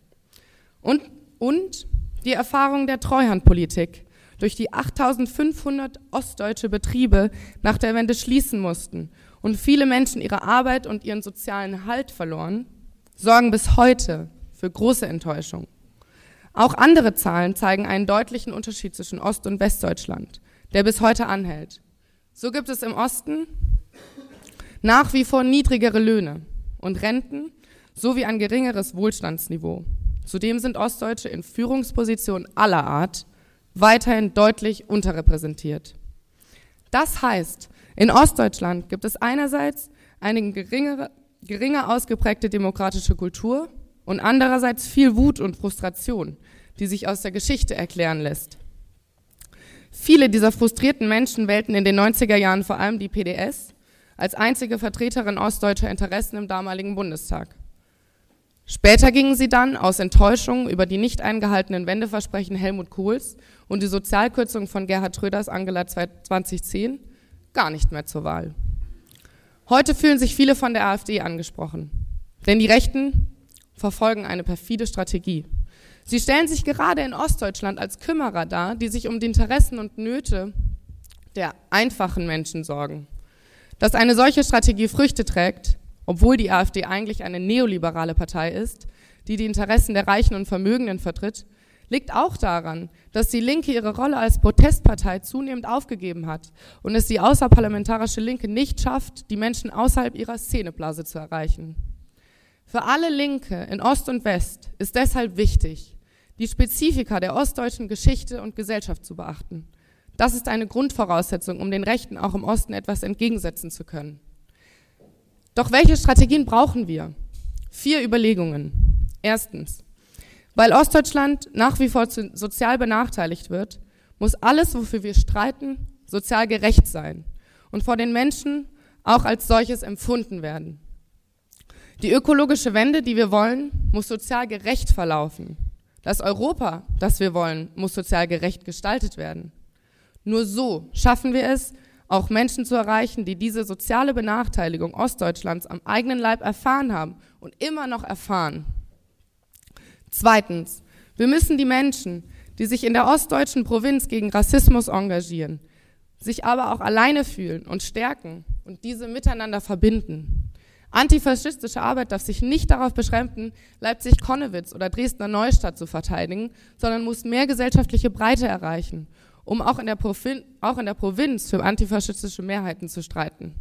Und, und die Erfahrung der Treuhandpolitik, durch die 8500 ostdeutsche Betriebe nach der Wende schließen mussten und viele Menschen ihre Arbeit und ihren sozialen Halt verloren, sorgen bis heute für große Enttäuschung. Auch andere Zahlen zeigen einen deutlichen Unterschied zwischen Ost- und Westdeutschland, der bis heute anhält. So gibt es im Osten nach wie vor niedrigere Löhne und Renten sowie ein geringeres Wohlstandsniveau. Zudem sind Ostdeutsche in Führungspositionen aller Art weiterhin deutlich unterrepräsentiert. Das heißt, in Ostdeutschland gibt es einerseits eine geringere, geringer ausgeprägte demokratische Kultur und andererseits viel Wut und Frustration, die sich aus der Geschichte erklären lässt. Viele dieser frustrierten Menschen wählten in den 90er Jahren vor allem die PDS als einzige Vertreterin ostdeutscher Interessen im damaligen Bundestag. Später gingen sie dann aus Enttäuschung über die nicht eingehaltenen Wendeversprechen Helmut Kohls und die Sozialkürzung von Gerhard Schröders Angela 2010 gar nicht mehr zur Wahl. Heute fühlen sich viele von der AfD angesprochen, denn die Rechten verfolgen eine perfide Strategie. Sie stellen sich gerade in Ostdeutschland als Kümmerer dar, die sich um die Interessen und Nöte der einfachen Menschen sorgen. Dass eine solche Strategie Früchte trägt, obwohl die AfD eigentlich eine neoliberale Partei ist, die die Interessen der Reichen und Vermögenden vertritt, liegt auch daran, dass die Linke ihre Rolle als Protestpartei zunehmend aufgegeben hat und es die außerparlamentarische Linke nicht schafft, die Menschen außerhalb ihrer Szeneblase zu erreichen. Für alle Linke in Ost und West ist deshalb wichtig, die Spezifika der ostdeutschen Geschichte und Gesellschaft zu beachten. Das ist eine Grundvoraussetzung, um den Rechten auch im Osten etwas entgegensetzen zu können. Doch welche Strategien brauchen wir? Vier Überlegungen. Erstens, weil Ostdeutschland nach wie vor sozial benachteiligt wird, muss alles, wofür wir streiten, sozial gerecht sein und vor den Menschen auch als solches empfunden werden. Die ökologische Wende, die wir wollen, muss sozial gerecht verlaufen. Das Europa, das wir wollen, muss sozial gerecht gestaltet werden. Nur so schaffen wir es, auch Menschen zu erreichen, die diese soziale Benachteiligung Ostdeutschlands am eigenen Leib erfahren haben und immer noch erfahren. Zweitens, wir müssen die Menschen, die sich in der ostdeutschen Provinz gegen Rassismus engagieren, sich aber auch alleine fühlen und stärken und diese miteinander verbinden. Antifaschistische Arbeit darf sich nicht darauf beschränken, Leipzig-Konnewitz oder Dresdner Neustadt zu verteidigen, sondern muss mehr gesellschaftliche Breite erreichen um auch in, auch in der Provinz für antifaschistische Mehrheiten zu streiten.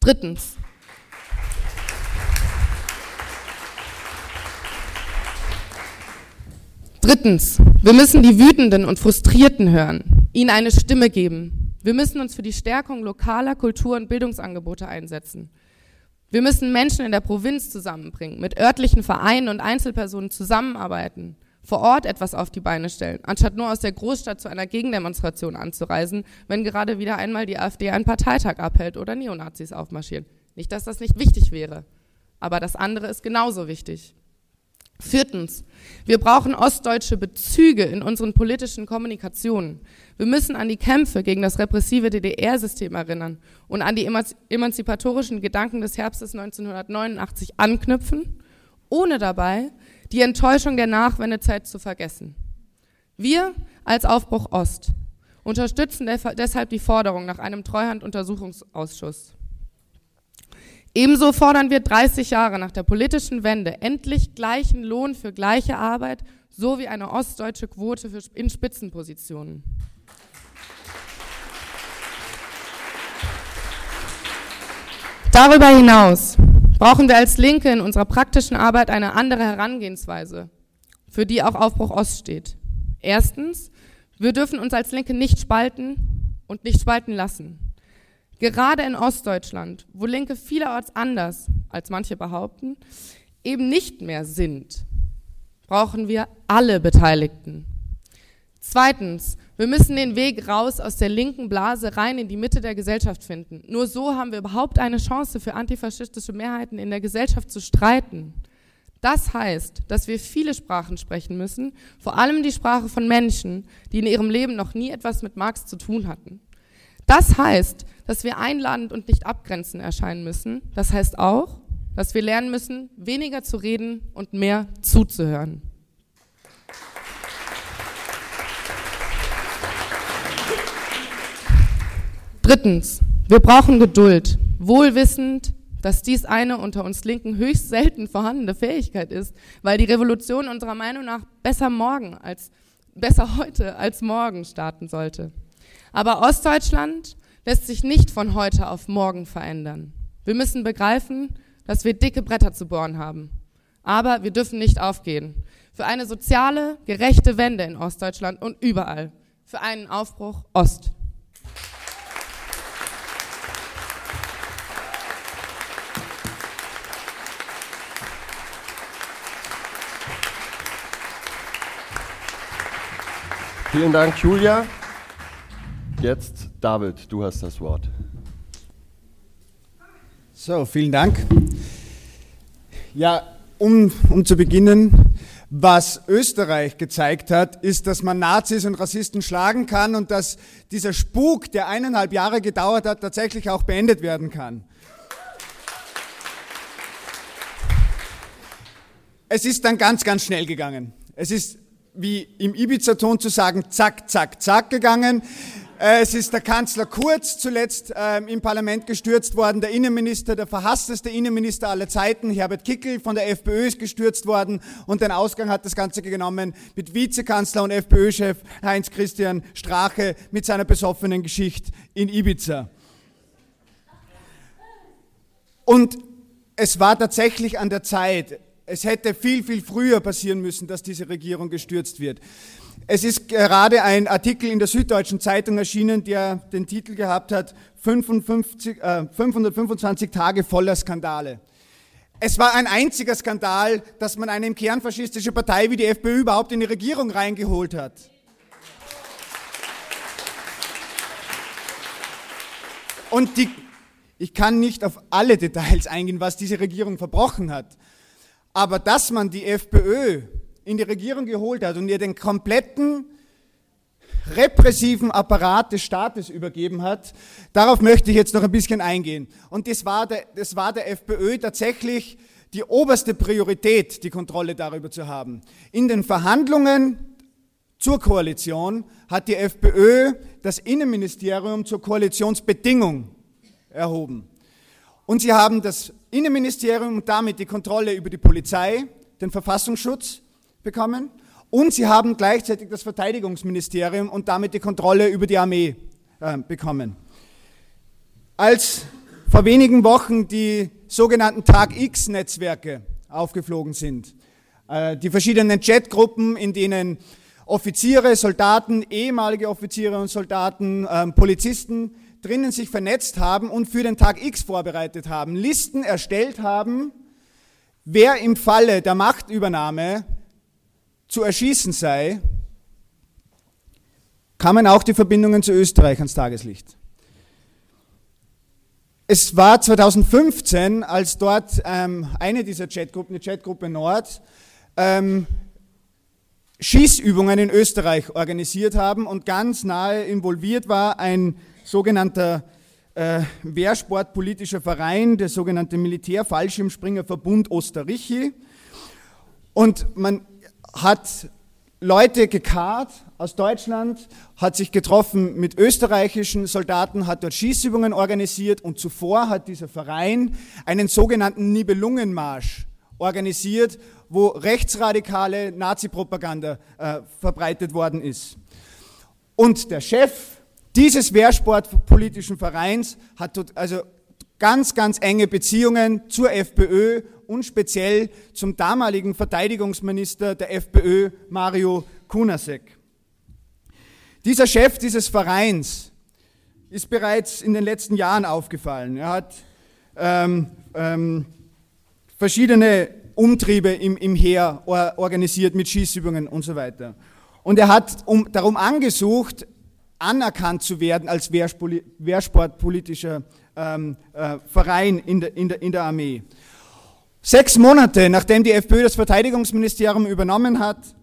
Drittens. Drittens, wir müssen die Wütenden und Frustrierten hören, ihnen eine Stimme geben. Wir müssen uns für die Stärkung lokaler Kultur- und Bildungsangebote einsetzen. Wir müssen Menschen in der Provinz zusammenbringen, mit örtlichen Vereinen und Einzelpersonen zusammenarbeiten vor Ort etwas auf die Beine stellen, anstatt nur aus der Großstadt zu einer Gegendemonstration anzureisen, wenn gerade wieder einmal die AfD einen Parteitag abhält oder Neonazis aufmarschieren. Nicht, dass das nicht wichtig wäre, aber das andere ist genauso wichtig. Viertens, wir brauchen ostdeutsche Bezüge in unseren politischen Kommunikationen. Wir müssen an die Kämpfe gegen das repressive DDR-System erinnern und an die emanzipatorischen Gedanken des Herbstes 1989 anknüpfen, ohne dabei die Enttäuschung der Nachwendezeit zu vergessen. Wir als Aufbruch Ost unterstützen deshalb die Forderung nach einem Treuhanduntersuchungsausschuss. Ebenso fordern wir 30 Jahre nach der politischen Wende endlich gleichen Lohn für gleiche Arbeit sowie eine ostdeutsche Quote in Spitzenpositionen. Darüber hinaus brauchen wir als Linke in unserer praktischen Arbeit eine andere Herangehensweise, für die auch Aufbruch Ost steht. Erstens, wir dürfen uns als Linke nicht spalten und nicht spalten lassen. Gerade in Ostdeutschland, wo Linke vielerorts anders, als manche behaupten, eben nicht mehr sind, brauchen wir alle Beteiligten. Zweitens, wir müssen den Weg raus aus der linken Blase rein in die Mitte der Gesellschaft finden. Nur so haben wir überhaupt eine Chance für antifaschistische Mehrheiten in der Gesellschaft zu streiten. Das heißt, dass wir viele Sprachen sprechen müssen, vor allem die Sprache von Menschen, die in ihrem Leben noch nie etwas mit Marx zu tun hatten. Das heißt, dass wir einladend und nicht abgrenzend erscheinen müssen. Das heißt auch, dass wir lernen müssen, weniger zu reden und mehr zuzuhören. Drittens, wir brauchen Geduld, wohlwissend, dass dies eine unter uns Linken höchst selten vorhandene Fähigkeit ist, weil die Revolution unserer Meinung nach besser morgen als besser heute als morgen starten sollte. Aber Ostdeutschland lässt sich nicht von heute auf morgen verändern. Wir müssen begreifen, dass wir dicke Bretter zu bohren haben. Aber wir dürfen nicht aufgehen. Für eine soziale, gerechte Wende in Ostdeutschland und überall. Für einen Aufbruch Ost. Vielen Dank, Julia. Jetzt David, du hast das Wort. So, vielen Dank. Ja, um, um zu beginnen, was Österreich gezeigt hat, ist, dass man Nazis und Rassisten schlagen kann und dass dieser Spuk, der eineinhalb Jahre gedauert hat, tatsächlich auch beendet werden kann. Es ist dann ganz, ganz schnell gegangen. Es ist wie im Ibiza-Ton zu sagen, zack, zack, zack gegangen. Äh, es ist der Kanzler Kurz zuletzt ähm, im Parlament gestürzt worden, der Innenminister, der verhassteste Innenminister aller Zeiten, Herbert Kickel von der FPÖ ist gestürzt worden und den Ausgang hat das Ganze genommen mit Vizekanzler und FPÖ-Chef Heinz Christian Strache mit seiner besoffenen Geschichte in Ibiza. Und es war tatsächlich an der Zeit, es hätte viel, viel früher passieren müssen, dass diese Regierung gestürzt wird. Es ist gerade ein Artikel in der Süddeutschen Zeitung erschienen, der den Titel gehabt hat 55, äh, 525 Tage voller Skandale. Es war ein einziger Skandal, dass man eine im Kern faschistische Partei wie die FPÖ überhaupt in die Regierung reingeholt hat. Und die, ich kann nicht auf alle Details eingehen, was diese Regierung verbrochen hat. Aber dass man die FPÖ in die Regierung geholt hat und ihr den kompletten repressiven Apparat des Staates übergeben hat. Darauf möchte ich jetzt noch ein bisschen eingehen. Und das war der, das war der FPÖ tatsächlich die oberste Priorität, die Kontrolle darüber zu haben. In den Verhandlungen zur Koalition hat die FPÖ das Innenministerium zur Koalitionsbedingung erhoben. Und sie haben das Innenministerium und damit die Kontrolle über die Polizei, den Verfassungsschutz, bekommen und sie haben gleichzeitig das Verteidigungsministerium und damit die Kontrolle über die Armee äh, bekommen. Als vor wenigen Wochen die sogenannten Tag X-Netzwerke aufgeflogen sind, äh, die verschiedenen Chatgruppen, in denen Offiziere, Soldaten, ehemalige Offiziere und Soldaten, äh, Polizisten drinnen sich vernetzt haben und für den Tag X vorbereitet haben, Listen erstellt haben, wer im Falle der Machtübernahme zu erschießen sei, kamen auch die Verbindungen zu Österreich ans Tageslicht. Es war 2015, als dort ähm, eine dieser Chatgruppen, die Chatgruppe Nord, ähm, Schießübungen in Österreich organisiert haben und ganz nahe involviert war ein sogenannter äh, Wehrsportpolitischer Verein, der sogenannte Militär-Fallschirmspringer-Verbund Osterrichi. Und man hat Leute gekarrt aus Deutschland, hat sich getroffen mit österreichischen Soldaten, hat dort Schießübungen organisiert und zuvor hat dieser Verein einen sogenannten Nibelungenmarsch organisiert, wo rechtsradikale Nazi-Propaganda äh, verbreitet worden ist. Und der Chef dieses Wehrsportpolitischen Vereins hat also ganz, ganz enge Beziehungen zur FPÖ und speziell zum damaligen Verteidigungsminister der FPÖ, Mario Kunasek. Dieser Chef dieses Vereins ist bereits in den letzten Jahren aufgefallen. Er hat ähm, ähm, verschiedene Umtriebe im, im Heer organisiert mit Schießübungen und so weiter. Und er hat um, darum angesucht, anerkannt zu werden als Wehrsportpolitischer ähm, äh, Verein in der, in, der, in der Armee. Sechs Monate nachdem die FPÖ das Verteidigungsministerium übernommen hat,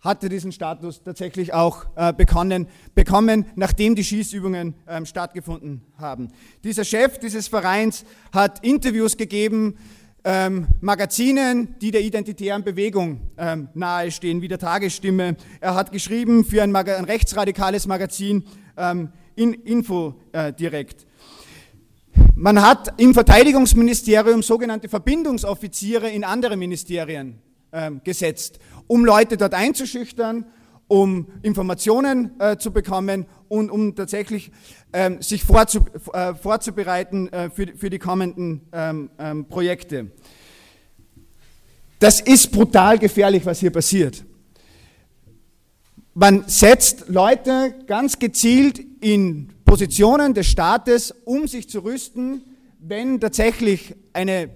hatte diesen Status tatsächlich auch äh, bekommen, bekommen, nachdem die Schießübungen ähm, stattgefunden haben. Dieser Chef dieses Vereins hat Interviews gegeben, ähm, Magazinen, die der identitären Bewegung ähm, nahestehen, wie der Tagesstimme. Er hat geschrieben für ein, ein rechtsradikales Magazin ähm, in Info äh, direkt. Man hat im Verteidigungsministerium sogenannte Verbindungsoffiziere in andere Ministerien ähm, gesetzt, um Leute dort einzuschüchtern, um Informationen äh, zu bekommen und um tatsächlich ähm, sich vorzu, äh, vorzubereiten äh, für, für, die kommenden ähm, ähm, Projekte. Das ist brutal gefährlich, was hier passiert. Man setzt Leute ganz gezielt in Positionen des Staates, um sich zu rüsten, wenn tatsächlich eine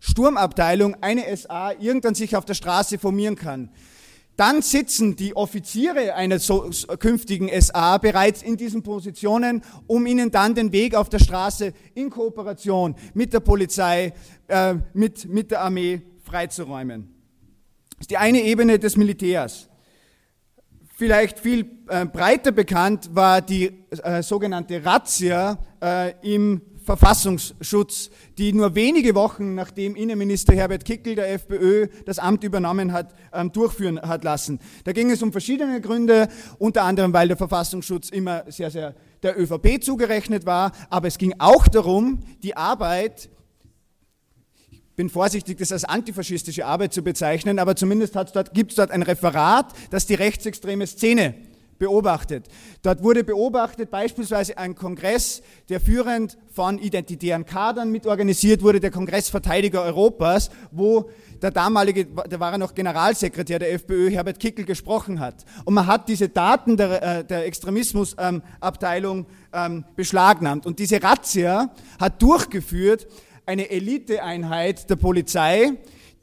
Sturmabteilung, eine SA, irgendwann sich auf der Straße formieren kann. Dann sitzen die Offiziere einer so, künftigen SA bereits in diesen Positionen, um ihnen dann den Weg auf der Straße in Kooperation mit der Polizei, äh, mit, mit der Armee freizuräumen. Das ist die eine Ebene des Militärs. Vielleicht viel äh, breiter bekannt war die äh, sogenannte Razzia äh, im Verfassungsschutz, die nur wenige Wochen nachdem Innenminister Herbert Kickel der FPÖ das Amt übernommen hat, ähm, durchführen hat lassen. Da ging es um verschiedene Gründe, unter anderem, weil der Verfassungsschutz immer sehr, sehr der ÖVP zugerechnet war, aber es ging auch darum, die Arbeit, ich bin vorsichtig, das als antifaschistische Arbeit zu bezeichnen, aber zumindest gibt es dort ein Referat, das die rechtsextreme Szene beobachtet. Dort wurde beobachtet beispielsweise ein Kongress, der führend von identitären Kadern mitorganisiert wurde, der Kongress Verteidiger Europas, wo der damalige, da war er noch Generalsekretär der FPÖ, Herbert Kickel, gesprochen hat. Und man hat diese Daten der, äh, der Extremismusabteilung ähm, beschlagnahmt. Und diese Razzia hat durchgeführt eine Eliteeinheit der Polizei,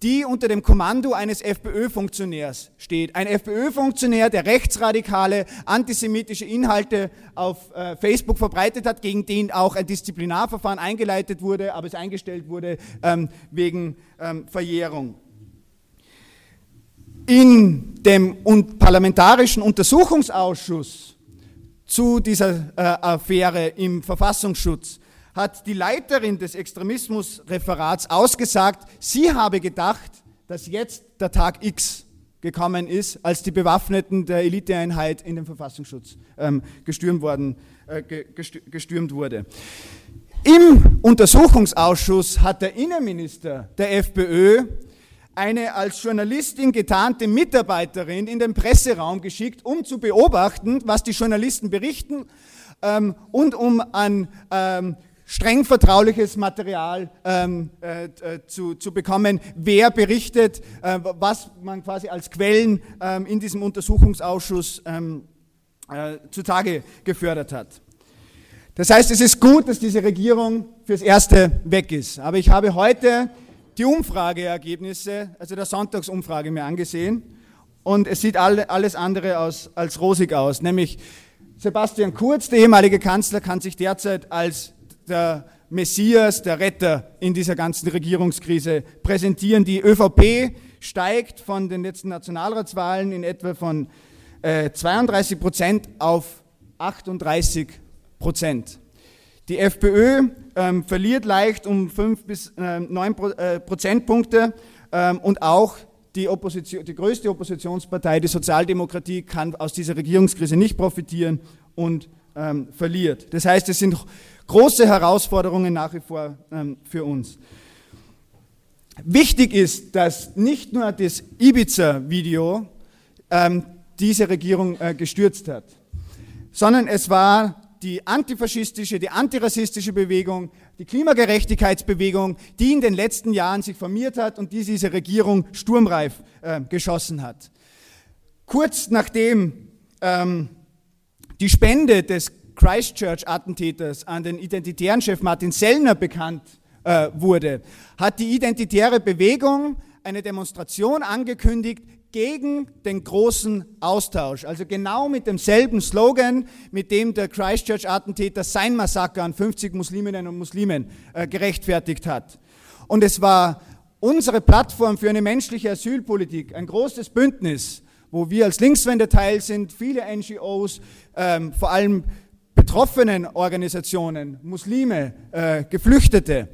die unter dem Kommando eines FPÖ-Funktionärs steht. Ein FPÖ-Funktionär, der rechtsradikale, antisemitische Inhalte auf äh, Facebook verbreitet hat, gegen den auch ein Disziplinarverfahren eingeleitet wurde, aber es eingestellt wurde ähm, wegen ähm, Verjährung. In dem parlamentarischen Untersuchungsausschuss zu dieser äh, Affäre im Verfassungsschutz hat die Leiterin des Extremismusreferats ausgesagt, sie habe gedacht, dass jetzt der Tag X gekommen ist, als die Bewaffneten der Eliteeinheit in den Verfassungsschutz ähm, gestürmt, worden, äh, gestürmt wurde. Im Untersuchungsausschuss hat der Innenminister der FPÖ eine als Journalistin getarnte Mitarbeiterin in den Presseraum geschickt, um zu beobachten, was die Journalisten berichten ähm, und um an ähm, streng vertrauliches Material ähm, äh, äh, zu, zu bekommen, wer berichtet, äh, was man quasi als Quellen ähm, in diesem Untersuchungsausschuss ähm, äh, zutage gefördert hat. Das heißt, es ist gut, dass diese Regierung fürs Erste weg ist. Aber ich habe heute die Umfrageergebnisse, also der Sonntagsumfrage mir angesehen und es sieht alles andere aus, als rosig aus. Nämlich Sebastian Kurz, der ehemalige Kanzler, kann sich derzeit als der Messias, der Retter in dieser ganzen Regierungskrise präsentieren. Die ÖVP steigt von den letzten Nationalratswahlen in etwa von äh, 32 Prozent auf 38 Prozent. Die FPÖ ähm, verliert leicht um 5 bis äh, 9 Pro, äh, Prozentpunkte ähm, und auch die, Opposition, die größte Oppositionspartei, die Sozialdemokratie, kann aus dieser Regierungskrise nicht profitieren und ähm, verliert. Das heißt, es sind große Herausforderungen nach wie vor ähm, für uns. Wichtig ist, dass nicht nur das Ibiza-Video ähm, diese Regierung äh, gestürzt hat, sondern es war die antifaschistische, die antirassistische Bewegung, die Klimagerechtigkeitsbewegung, die in den letzten Jahren sich formiert hat und die diese Regierung sturmreif äh, geschossen hat. Kurz nachdem ähm, die Spende des Christchurch-Attentäters an den identitären Chef Martin Sellner bekannt äh, wurde, hat die identitäre Bewegung eine Demonstration angekündigt gegen den großen Austausch. Also genau mit demselben Slogan, mit dem der Christchurch-Attentäter sein Massaker an 50 Musliminnen und Muslimen äh, gerechtfertigt hat. Und es war unsere Plattform für eine menschliche Asylpolitik, ein großes Bündnis, wo wir als Linkswende Teil sind, viele NGOs, ähm, vor allem betroffenen Organisationen, Muslime, äh, Geflüchtete,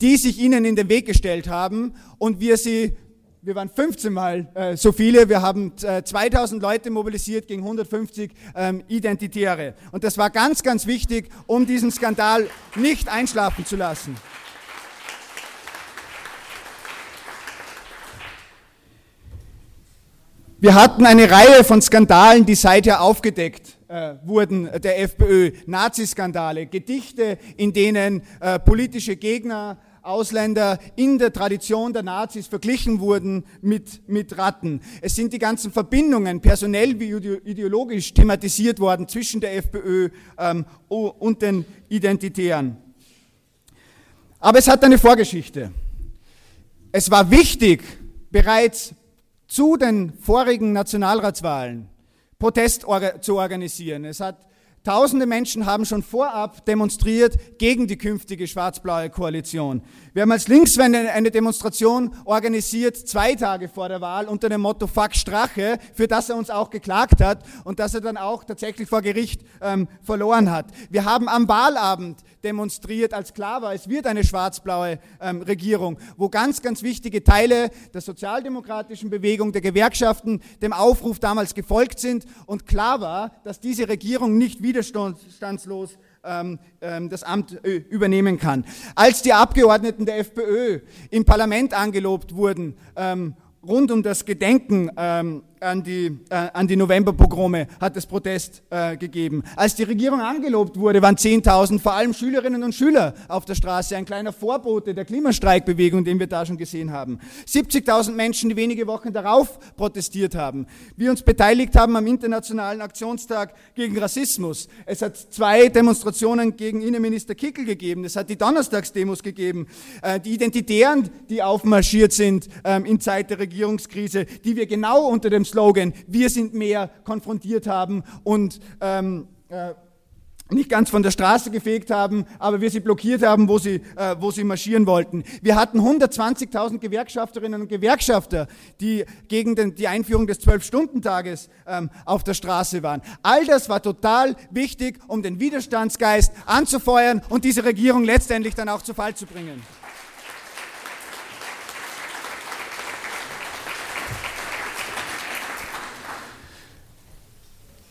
die sich ihnen in den Weg gestellt haben und wir sie, wir waren 15 Mal äh, so viele, wir haben äh, 2000 Leute mobilisiert gegen 150 ähm, Identitäre. Und das war ganz, ganz wichtig, um diesen Skandal nicht einschlafen zu lassen. Wir hatten eine Reihe von Skandalen, die seither aufgedeckt äh, wurden der FPÖ, Naziskandale, Gedichte, in denen äh, politische Gegner, Ausländer in der Tradition der Nazis verglichen wurden mit, mit Ratten. Es sind die ganzen Verbindungen, personell wie ideologisch, thematisiert worden zwischen der FPÖ ähm, und den Identitären. Aber es hat eine Vorgeschichte. Es war wichtig, bereits zu den vorigen Nationalratswahlen Protest zu organisieren. Es hat Tausende Menschen haben schon vorab demonstriert gegen die künftige schwarz-blaue Koalition. Wir haben als Linkswende eine Demonstration organisiert, zwei Tage vor der Wahl, unter dem Motto Fuck Strache, für das er uns auch geklagt hat und das er dann auch tatsächlich vor Gericht ähm, verloren hat. Wir haben am Wahlabend demonstriert, als klar war, es wird eine schwarz-blaue ähm, Regierung, wo ganz, ganz wichtige Teile der sozialdemokratischen Bewegung, der Gewerkschaften dem Aufruf damals gefolgt sind und klar war, dass diese Regierung nicht widerstandslos ähm, ähm, das Amt äh, übernehmen kann. Als die Abgeordneten der FPÖ im Parlament angelobt wurden, ähm, rund um das Gedenken an die, äh, an die Novemberpogrome hat es Protest äh, gegeben. Als die Regierung angelobt wurde, waren 10.000 vor allem Schülerinnen und Schüler auf der Straße, ein kleiner Vorbote der Klimastreikbewegung, den wir da schon gesehen haben. 70.000 Menschen, die wenige Wochen darauf protestiert haben. Wir uns beteiligt haben am Internationalen Aktionstag gegen Rassismus. Es hat zwei Demonstrationen gegen Innenminister Kickel gegeben. Es hat die Donnerstagsdemos gegeben. Äh, die Identitären, die aufmarschiert sind ähm, in Zeit der Regierungskrise, die wir genau unter dem Slogan Wir sind mehr konfrontiert haben und ähm, äh, nicht ganz von der Straße gefegt haben, aber wir sie blockiert haben, wo sie, äh, wo sie marschieren wollten. Wir hatten 120.000 Gewerkschafterinnen und Gewerkschafter, die gegen den, die Einführung des Zwölf-Stunden-Tages ähm, auf der Straße waren. All das war total wichtig, um den Widerstandsgeist anzufeuern und diese Regierung letztendlich dann auch zu Fall zu bringen.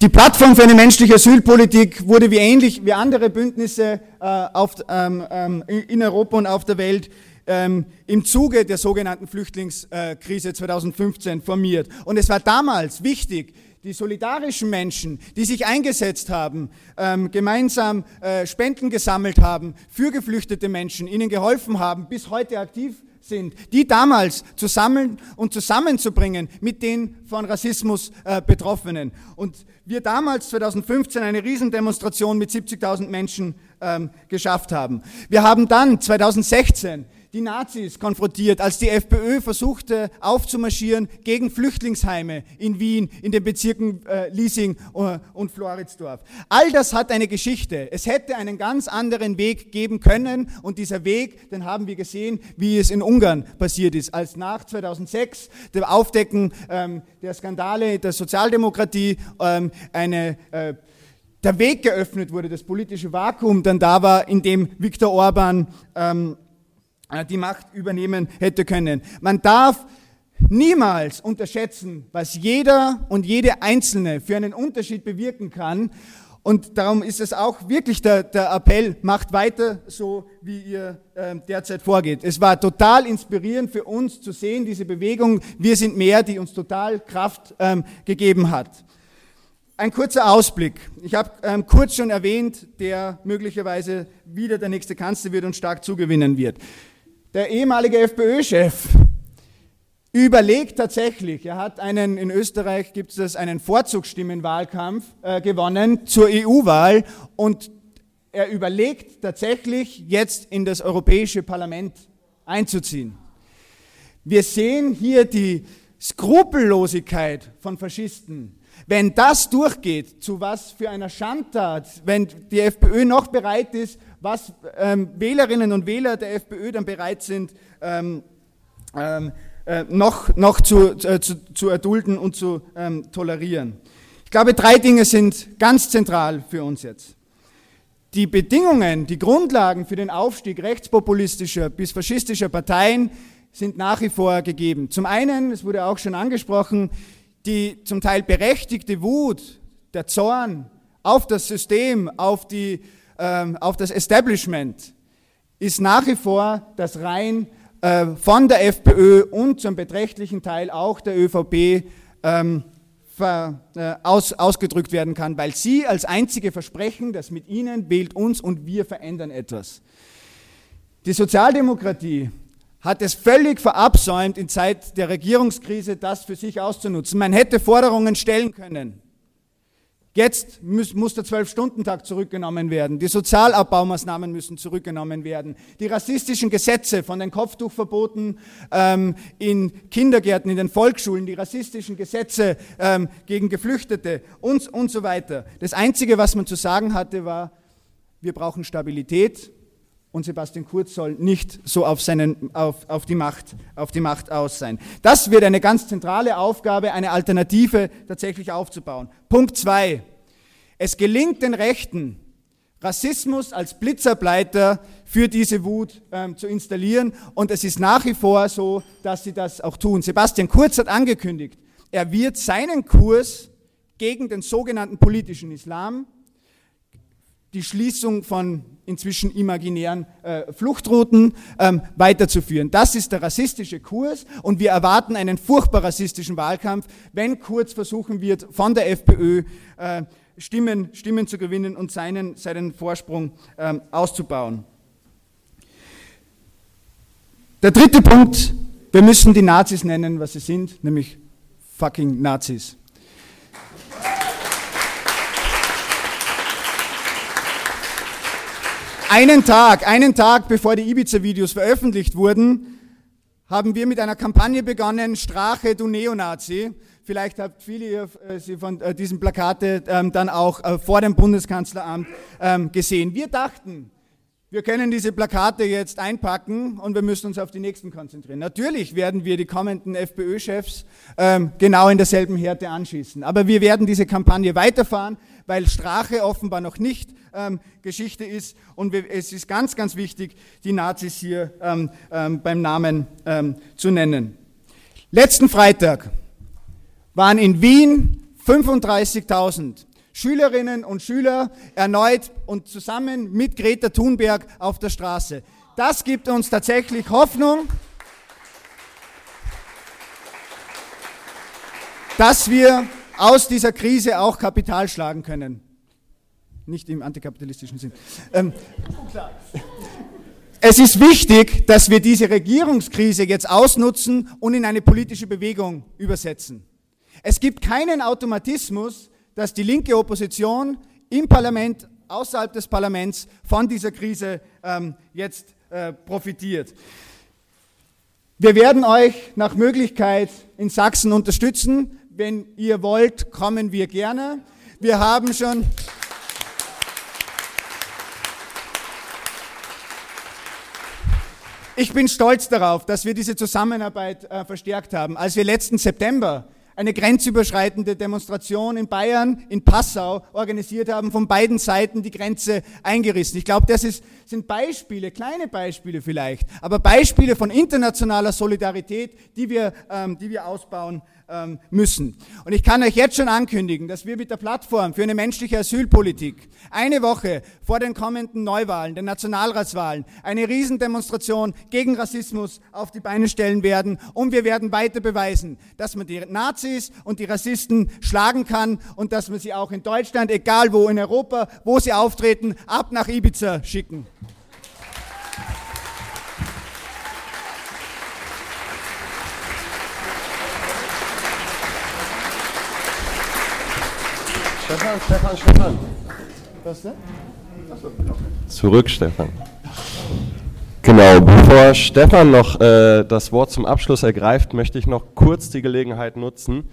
Die Plattform für eine menschliche Asylpolitik wurde wie ähnlich wie andere Bündnisse äh, auf, ähm, ähm, in Europa und auf der Welt ähm, im Zuge der sogenannten Flüchtlingskrise 2015 formiert. Und es war damals wichtig, die solidarischen Menschen, die sich eingesetzt haben, ähm, gemeinsam äh, Spenden gesammelt haben für geflüchtete Menschen, ihnen geholfen haben, bis heute aktiv sind, die damals zu sammeln und zusammenzubringen mit den von Rassismus äh, Betroffenen. Und wir damals 2015 eine Riesendemonstration mit 70.000 Menschen ähm, geschafft haben. Wir haben dann 2016 die Nazis konfrontiert, als die FPÖ versuchte aufzumarschieren gegen Flüchtlingsheime in Wien, in den Bezirken äh, Liesing äh, und Floridsdorf. All das hat eine Geschichte. Es hätte einen ganz anderen Weg geben können und dieser Weg, den haben wir gesehen, wie es in Ungarn passiert ist, als nach 2006 dem Aufdecken ähm, der Skandale der Sozialdemokratie ähm, eine äh, der Weg geöffnet wurde, das politische Vakuum dann da war, in dem Viktor Orban ähm, äh, die Macht übernehmen hätte können. Man darf niemals unterschätzen, was jeder und jede Einzelne für einen Unterschied bewirken kann. Und darum ist es auch wirklich der, der Appell, macht weiter so, wie ihr äh, derzeit vorgeht. Es war total inspirierend für uns zu sehen, diese Bewegung, wir sind mehr, die uns total Kraft ähm, gegeben hat. Ein kurzer Ausblick. Ich habe ähm, kurz schon erwähnt, der möglicherweise wieder der nächste Kanzler wird und stark zugewinnen wird. Der ehemalige FPÖ-Chef überlegt tatsächlich, er hat einen, in Österreich gibt es einen Vorzugsstimmenwahlkampf äh, gewonnen zur EU-Wahl und er überlegt tatsächlich jetzt in das Europäische Parlament einzuziehen. Wir sehen hier die Skrupellosigkeit von Faschisten. Wenn das durchgeht, zu was für einer Schandtat, wenn die FPÖ noch bereit ist, was ähm, Wählerinnen und Wähler der FPÖ dann bereit sind, ähm, ähm, äh, noch, noch zu, äh, zu, zu, erdulden und zu ähm, tolerieren. Ich glaube, drei Dinge sind ganz zentral für uns jetzt. Die Bedingungen, die Grundlagen für den Aufstieg rechtspopulistischer bis faschistischer Parteien sind nach wie vor gegeben. Zum einen, es wurde auch schon angesprochen, die zum Teil berechtigte Wut, der Zorn auf das System, auf die ähm, auf das Establishment ist nach wie vor das rein äh, von der FPÖ und zum beträchtlichen Teil auch der ÖVP ähm, ver, äh, aus, ausgedrückt werden kann, weil sie als einzige versprechen, dass mit ihnen wählt uns und wir verändern etwas. Die Sozialdemokratie hat es völlig verabsäumt, in Zeit der Regierungskrise das für sich auszunutzen. Man hätte Forderungen stellen können. Jetzt muss, der Zwölf-Stunden-Tag zurückgenommen werden. Die Sozialabbaumaßnahmen müssen zurückgenommen werden. Die rassistischen Gesetze von den Kopftuchverboten ähm, in Kindergärten, in den Volksschulen, die rassistischen Gesetze ähm, gegen Geflüchtete und, und so weiter. Das Einzige, was man zu sagen hatte, war, wir brauchen Stabilität und Sebastian Kurz soll nicht so auf, seinen, auf, auf, die Macht, auf die Macht aus sein. Das wird eine ganz zentrale Aufgabe, eine Alternative tatsächlich aufzubauen. Punkt zwei. Es gelingt den Rechten Rassismus als Blitzableiter für diese Wut ähm, zu installieren. Und es ist nach wie vor so, dass sie das auch tun. Sebastian Kurz hat angekündigt, er wird seinen Kurs gegen den sogenannten politischen Islam, die Schließung von inzwischen imaginären äh, Fluchtrouten ähm, weiterzuführen. Das ist der rassistische Kurs und wir erwarten einen furchtbar rassistischen Wahlkampf, wenn Kurz versuchen wird, von der FPÖ äh, Stimmen, Stimmen zu gewinnen und seinen, seinen Vorsprung ähm, auszubauen. Der dritte Punkt, wir müssen die Nazis nennen, was sie sind, nämlich fucking Nazis. Einen Tag, einen Tag bevor die Ibiza-Videos veröffentlicht wurden, haben wir mit einer Kampagne begonnen, Strache, du Neonazi. Vielleicht habt viele äh, Sie von äh, diesen Plakate ähm, dann auch äh, vor dem Bundeskanzleramt ähm, gesehen. Wir dachten, wir können diese Plakate jetzt einpacken und wir müssen uns auf die nächsten konzentrieren. Natürlich werden wir die kommenden FPÖ-Chefs ähm, genau in derselben Härte anschießen. Aber wir werden diese Kampagne weiterfahren, weil Strache offenbar noch nicht ähm, Geschichte ist. Und es ist ganz, ganz wichtig, die Nazis hier ähm, ähm, beim Namen ähm, zu nennen. Letzten Freitag waren in Wien 35.000 Schülerinnen und Schüler erneut und zusammen mit Greta Thunberg auf der Straße. Das gibt uns tatsächlich Hoffnung, dass wir aus dieser Krise auch Kapital schlagen können. Nicht im antikapitalistischen Sinn. Ähm, es ist wichtig, dass wir diese Regierungskrise jetzt ausnutzen und in eine politische Bewegung übersetzen. Es gibt keinen Automatismus, dass die linke Opposition im Parlament, außerhalb des Parlaments von dieser Krise ähm, jetzt äh, profitiert. Wir werden euch nach Möglichkeit in Sachsen unterstützen. Wenn ihr wollt, kommen wir gerne. Wir haben schon. Ich bin stolz darauf, dass wir diese Zusammenarbeit äh, verstärkt haben. Als wir letzten September eine grenzüberschreitende Demonstration in Bayern, in Passau organisiert haben, von beiden Seiten die Grenze eingerissen. Ich glaube, das ist, sind Beispiele, kleine Beispiele vielleicht, aber Beispiele von internationaler Solidarität, die wir, ähm, die wir ausbauen ähm, müssen. Und ich kann euch jetzt schon ankündigen, dass wir mit der Plattform für eine menschliche Asylpolitik eine Woche vor den kommenden Neuwahlen, den Nationalratswahlen, eine Riesendemonstration gegen Rassismus auf die Beine stellen werden. Und wir werden weiter beweisen, dass man die Nazis und die Rassisten schlagen kann und dass man sie auch in Deutschland, egal wo in Europa, wo sie auftreten, ab nach Ibiza schicken. Stefan, Stefan, Stefan. Was denn? Zurück, Stefan. Genau, bevor Stefan noch äh, das Wort zum Abschluss ergreift, möchte ich noch kurz die Gelegenheit nutzen,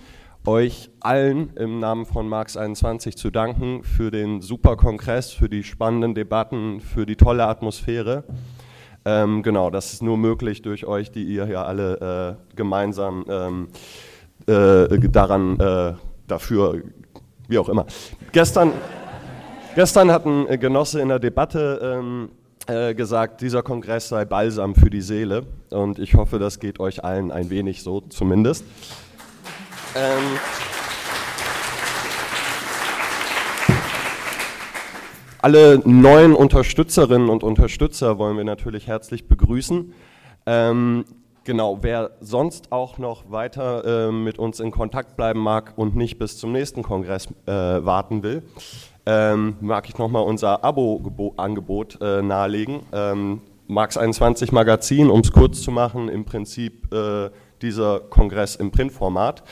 euch allen im Namen von Marx 21 zu danken für den super Kongress, für die spannenden Debatten, für die tolle Atmosphäre. Ähm, genau, das ist nur möglich durch euch, die ihr hier alle äh, gemeinsam ähm, äh, daran äh, dafür wie auch immer. Gestern, gestern hat ein Genosse in der Debatte ähm, äh, gesagt, dieser Kongress sei Balsam für die Seele. Und ich hoffe, das geht euch allen ein wenig so zumindest. Ähm, alle neuen Unterstützerinnen und Unterstützer wollen wir natürlich herzlich begrüßen. Ähm, Genau, wer sonst auch noch weiter äh, mit uns in Kontakt bleiben mag und nicht bis zum nächsten Kongress äh, warten will, ähm, mag ich nochmal unser Abo-Angebot äh, nahelegen. Ähm, Marx 21 Magazin, um es kurz zu machen, im Prinzip äh, dieser Kongress im Printformat.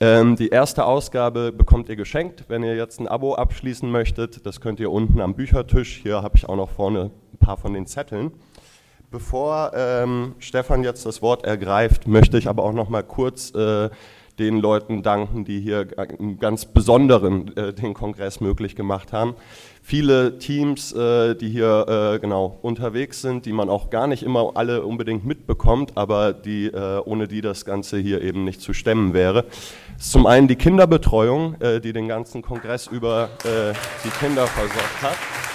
Ähm, die erste Ausgabe bekommt ihr geschenkt, wenn ihr jetzt ein Abo abschließen möchtet. Das könnt ihr unten am Büchertisch. Hier habe ich auch noch vorne ein paar von den Zetteln. Bevor ähm, Stefan jetzt das Wort ergreift, möchte ich aber auch noch mal kurz äh, den Leuten danken, die hier im ganz Besonderen äh, den Kongress möglich gemacht haben. Viele Teams, äh, die hier äh, genau unterwegs sind, die man auch gar nicht immer alle unbedingt mitbekommt, aber die, äh, ohne die das Ganze hier eben nicht zu stemmen wäre. Zum einen die Kinderbetreuung, äh, die den ganzen Kongress über die Kinder versorgt hat.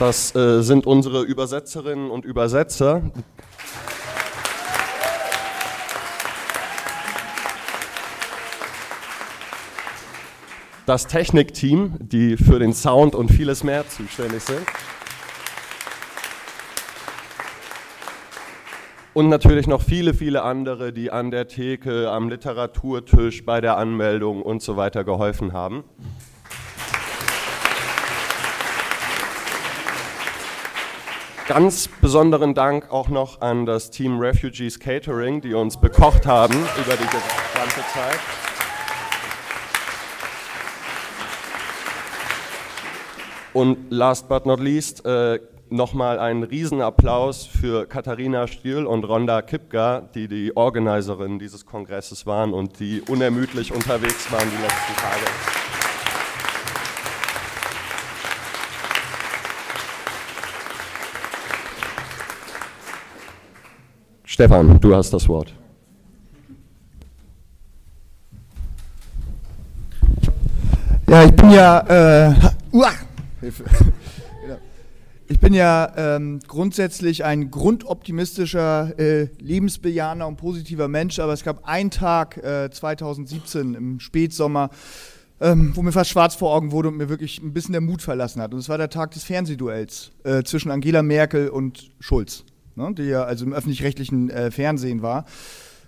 Das äh, sind unsere Übersetzerinnen und Übersetzer. Das Technikteam, die für den Sound und vieles mehr zuständig sind. Und natürlich noch viele, viele andere, die an der Theke, am Literaturtisch, bei der Anmeldung und so weiter geholfen haben. Ganz besonderen Dank auch noch an das Team Refugees Catering, die uns bekocht haben über die gesamte Zeit. Und last but not least, äh, nochmal einen Riesenapplaus für Katharina Stiel und Ronda Kipka, die die Organiserinnen dieses Kongresses waren und die unermüdlich unterwegs waren die letzten Tage. Stefan, du hast das Wort. Ja, ich bin ja, äh. Ich bin ja ähm, grundsätzlich ein grundoptimistischer, äh, lebensbejahender und positiver Mensch, aber es gab einen Tag äh, 2017 im Spätsommer, ähm, wo mir fast schwarz vor Augen wurde und mir wirklich ein bisschen der Mut verlassen hat. Und es war der Tag des Fernsehduells äh, zwischen Angela Merkel und Schulz, ne, die ja also im öffentlich-rechtlichen äh, Fernsehen war.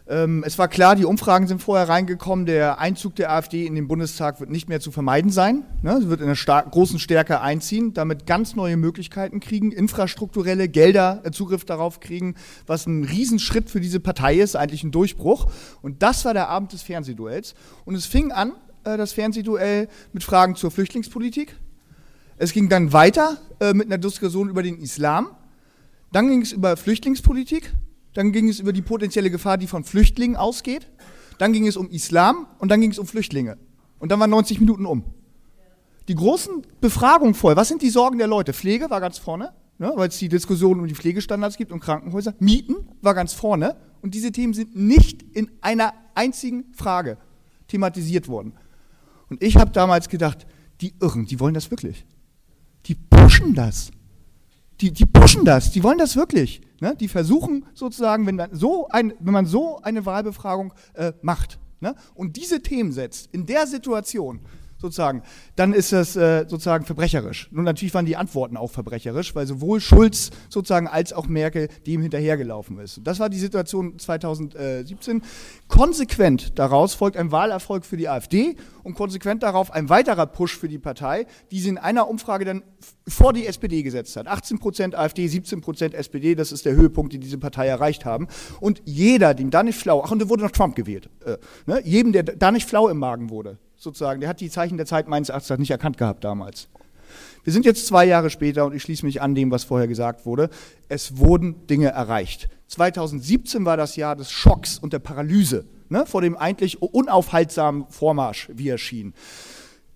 Ähm, es war klar, die Umfragen sind vorher reingekommen, der Einzug der AfD in den Bundestag wird nicht mehr zu vermeiden sein. Ne? Sie wird in einer großen Stärke einziehen, damit ganz neue Möglichkeiten kriegen, infrastrukturelle Gelder, äh, Zugriff darauf kriegen, was ein Riesenschritt für diese Partei ist, eigentlich ein Durchbruch. Und das war der Abend des Fernsehduells. Und es fing an, äh, das Fernsehduell, mit Fragen zur Flüchtlingspolitik. Es ging dann weiter äh, mit einer Diskussion über den Islam. Dann ging es über Flüchtlingspolitik dann ging es über die potenzielle Gefahr, die von Flüchtlingen ausgeht, dann ging es um Islam und dann ging es um Flüchtlinge. Und dann waren 90 Minuten um. Die großen Befragungen voll. Was sind die Sorgen der Leute? Pflege war ganz vorne, ne, weil es die Diskussion um die Pflegestandards gibt und Krankenhäuser. Mieten war ganz vorne. Und diese Themen sind nicht in einer einzigen Frage thematisiert worden. Und ich habe damals gedacht, die Irren, die wollen das wirklich. Die pushen das. Die, die pushen das, die wollen das wirklich. Ne? Die versuchen sozusagen, wenn man so, ein, wenn man so eine Wahlbefragung äh, macht ne? und diese Themen setzt, in der Situation, sozusagen, dann ist das äh, sozusagen verbrecherisch. Nun natürlich waren die Antworten auch verbrecherisch, weil sowohl Schulz sozusagen als auch Merkel dem hinterhergelaufen ist. Das war die Situation 2017. Konsequent daraus folgt ein Wahlerfolg für die AfD und konsequent darauf ein weiterer Push für die Partei, die sie in einer Umfrage dann vor die SPD gesetzt hat. 18 Prozent AfD, 17 Prozent SPD, das ist der Höhepunkt, den diese Partei erreicht haben. Und jeder, dem da nicht flau, ach und da wurde noch Trump gewählt, äh, ne? jedem, der da nicht flau im Magen wurde, sozusagen, der hat die Zeichen der Zeit meines Erachtens nicht erkannt gehabt damals. Wir sind jetzt zwei Jahre später und ich schließe mich an dem, was vorher gesagt wurde. Es wurden Dinge erreicht. 2017 war das Jahr des Schocks und der Paralyse ne, vor dem eigentlich unaufhaltsamen Vormarsch, wie er schien.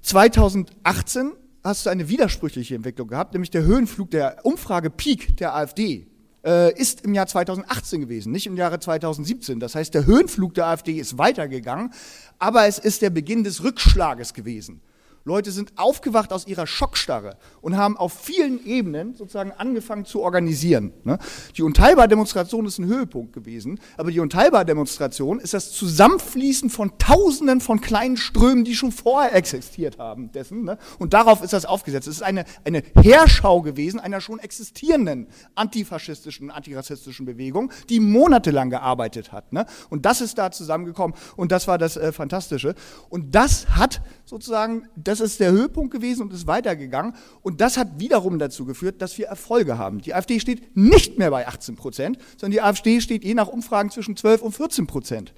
2018 hast du eine widersprüchliche Entwicklung gehabt, nämlich der Höhenflug der Umfrage Peak der AfD äh, ist im Jahr 2018 gewesen, nicht im Jahre 2017. Das heißt, der Höhenflug der AfD ist weitergegangen, aber es ist der Beginn des Rückschlages gewesen. Leute sind aufgewacht aus ihrer Schockstarre und haben auf vielen Ebenen sozusagen angefangen zu organisieren. Ne? Die Unteilbar-Demonstration ist ein Höhepunkt gewesen, aber die Unteilbar-Demonstration ist das Zusammenfließen von Tausenden von kleinen Strömen, die schon vorher existiert haben, dessen. Ne? Und darauf ist das aufgesetzt. Es ist eine, eine Herschau gewesen einer schon existierenden antifaschistischen, antirassistischen Bewegung, die monatelang gearbeitet hat. Ne? Und das ist da zusammengekommen und das war das äh, Fantastische. Und das hat sozusagen das ist der Höhepunkt gewesen und ist weitergegangen. Und das hat wiederum dazu geführt, dass wir Erfolge haben. Die AfD steht nicht mehr bei 18 Prozent, sondern die AfD steht je nach Umfragen zwischen 12 und 14 Prozent.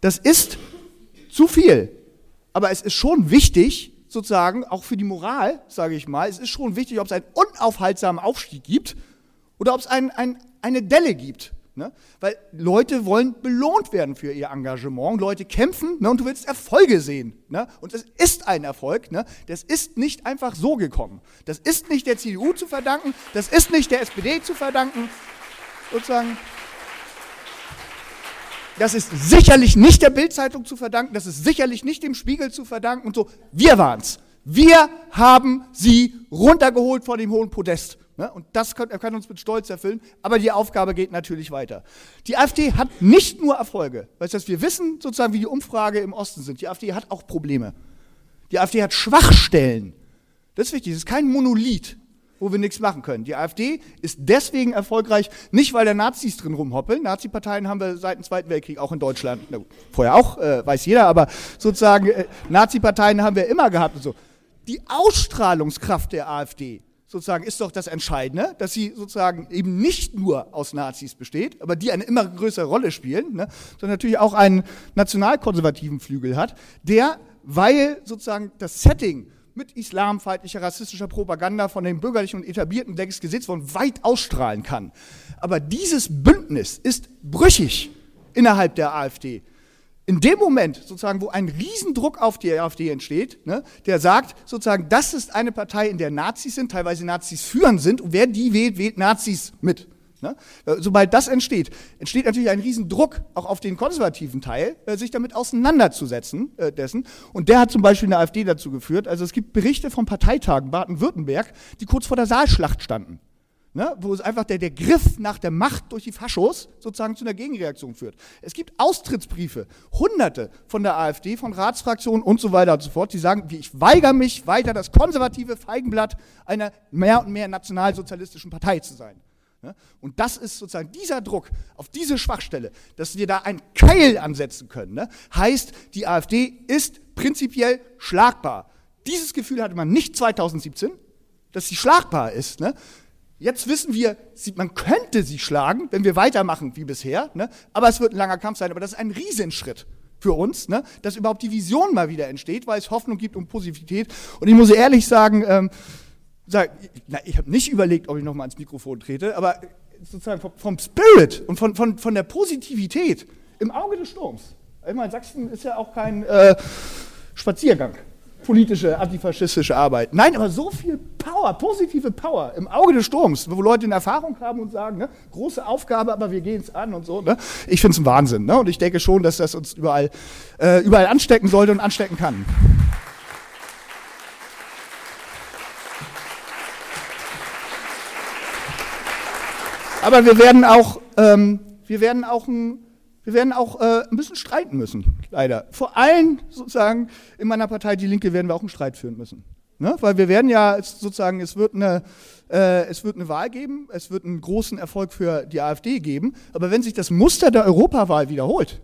Das ist zu viel. Aber es ist schon wichtig, sozusagen, auch für die Moral, sage ich mal, es ist schon wichtig, ob es einen unaufhaltsamen Aufstieg gibt oder ob es ein, ein, eine Delle gibt. Ne? Weil Leute wollen belohnt werden für ihr Engagement. Leute kämpfen ne? und du willst Erfolge sehen. Ne? Und es ist ein Erfolg. Ne? Das ist nicht einfach so gekommen. Das ist nicht der CDU zu verdanken. Das ist nicht der SPD zu verdanken. Sozusagen. Das ist sicherlich nicht der Bildzeitung zu verdanken. Das ist sicherlich nicht dem Spiegel zu verdanken und so. Wir waren's. Wir haben sie runtergeholt vor dem hohen Podest? Und das kann, kann, uns mit Stolz erfüllen, aber die Aufgabe geht natürlich weiter. Die AfD hat nicht nur Erfolge, weißt du, wir wissen sozusagen, wie die Umfrage im Osten sind. Die AfD hat auch Probleme. Die AfD hat Schwachstellen. Das ist wichtig, es ist kein Monolith, wo wir nichts machen können. Die AfD ist deswegen erfolgreich, nicht weil da Nazis drin rumhoppeln. Nazi-Parteien haben wir seit dem Zweiten Weltkrieg auch in Deutschland, na, vorher auch, äh, weiß jeder, aber sozusagen äh, Nazi-Parteien haben wir immer gehabt und so. Die Ausstrahlungskraft der AfD sozusagen ist doch das Entscheidende, dass sie sozusagen eben nicht nur aus Nazis besteht, aber die eine immer größere Rolle spielen, ne, sondern natürlich auch einen nationalkonservativen Flügel hat, der, weil sozusagen das Setting mit islamfeindlicher, rassistischer Propaganda von den bürgerlichen und etablierten längst gesetzt worden weit ausstrahlen kann. Aber dieses Bündnis ist brüchig innerhalb der AfD in dem Moment, sozusagen, wo ein Riesendruck auf die AfD entsteht, ne, der sagt, sozusagen, das ist eine Partei, in der Nazis sind, teilweise Nazis führend sind, und wer die wählt, wählt Nazis mit. Ne? Äh, sobald das entsteht, entsteht natürlich ein Riesendruck auch auf den konservativen Teil, äh, sich damit auseinanderzusetzen äh, dessen. Und der hat zum Beispiel eine AfD dazu geführt. Also es gibt Berichte von Parteitagen Baden-Württemberg, die kurz vor der Saalschlacht standen ne, wo es einfach der, der Griff nach der Macht durch die Faschos sozusagen zu einer Gegenreaktion führt. Es gibt Austrittsbriefe, hunderte von der AfD, von Ratsfraktionen und so weiter und so fort, die sagen, ich weigere mich weiter das konservative Feigenblatt einer mehr und mehr nationalsozialistischen Partei zu sein. Ne? Und das ist sozusagen dieser Druck auf diese Schwachstelle, dass wir da einen Keil ansetzen können, ne? heißt, die AfD ist prinzipiell schlagbar. Dieses Gefühl hatte man nicht 2017, dass sie schlagbar ist. Ne? Jetzt wissen wir, man könnte sie schlagen, wenn wir weitermachen wie bisher, ne? aber es wird ein langer Kampf sein. Aber das ist ein Riesenschritt für uns, ne? dass überhaupt die Vision mal wieder entsteht, weil es Hoffnung gibt und Positivität. Und ich muss ehrlich sagen, ähm, sag, na, ich habe nicht überlegt, ob ich nochmal ans Mikrofon trete, aber sozusagen vom, vom Spirit und von, von, von der Positivität im Auge des Sturms. Ich meine, Sachsen ist ja auch kein äh, Spaziergang politische, antifaschistische Arbeit. Nein, aber so viel Power, positive Power im Auge des Sturms, wo Leute eine Erfahrung haben und sagen, ne, große Aufgabe, aber wir gehen es an und so. Ne? Ich finde es ein Wahnsinn. Ne? Und ich denke schon, dass das uns überall, äh, überall anstecken sollte und anstecken kann. Aber wir werden auch, ähm, wir werden auch ein wir werden auch äh, ein bisschen streiten müssen, leider. Vor allem sozusagen in meiner Partei Die Linke werden wir auch einen Streit führen müssen. Ne? Weil wir werden ja sozusagen, es wird, eine, äh, es wird eine Wahl geben, es wird einen großen Erfolg für die AfD geben, aber wenn sich das Muster der Europawahl wiederholt,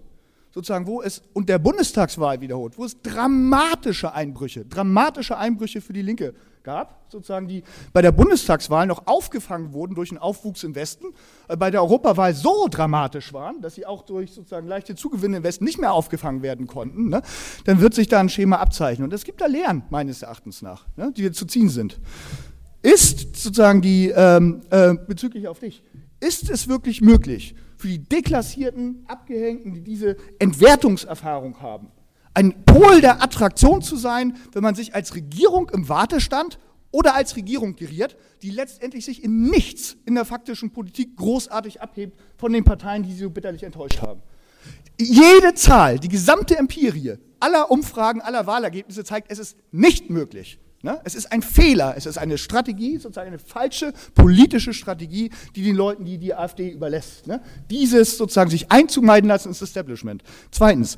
sozusagen, wo es und der Bundestagswahl wiederholt, wo es dramatische Einbrüche, dramatische Einbrüche für die Linke gab, sozusagen, die bei der Bundestagswahl noch aufgefangen wurden durch einen Aufwuchs im Westen, äh, bei der Europawahl so dramatisch waren, dass sie auch durch sozusagen leichte Zugewinne im Westen nicht mehr aufgefangen werden konnten, ne, dann wird sich da ein Schema abzeichnen. Und es gibt da Lehren, meines Erachtens nach, ne, die zu ziehen sind. Ist sozusagen die, ähm, äh, bezüglich auf dich, ist es wirklich möglich, für die deklassierten, Abgehängten, die diese Entwertungserfahrung haben, ein Pol der Attraktion zu sein, wenn man sich als Regierung im Wartestand oder als Regierung geriert, die letztendlich sich in nichts in der faktischen Politik großartig abhebt von den Parteien, die sie so bitterlich enttäuscht haben. Jede Zahl, die gesamte Empirie aller Umfragen, aller Wahlergebnisse zeigt, es ist nicht möglich. Ne? Es ist ein Fehler, es ist eine Strategie, sozusagen eine falsche politische Strategie, die den Leuten, die die AfD überlässt. Ne? Dieses sozusagen sich einzumeiden lassen ins Establishment. Zweitens,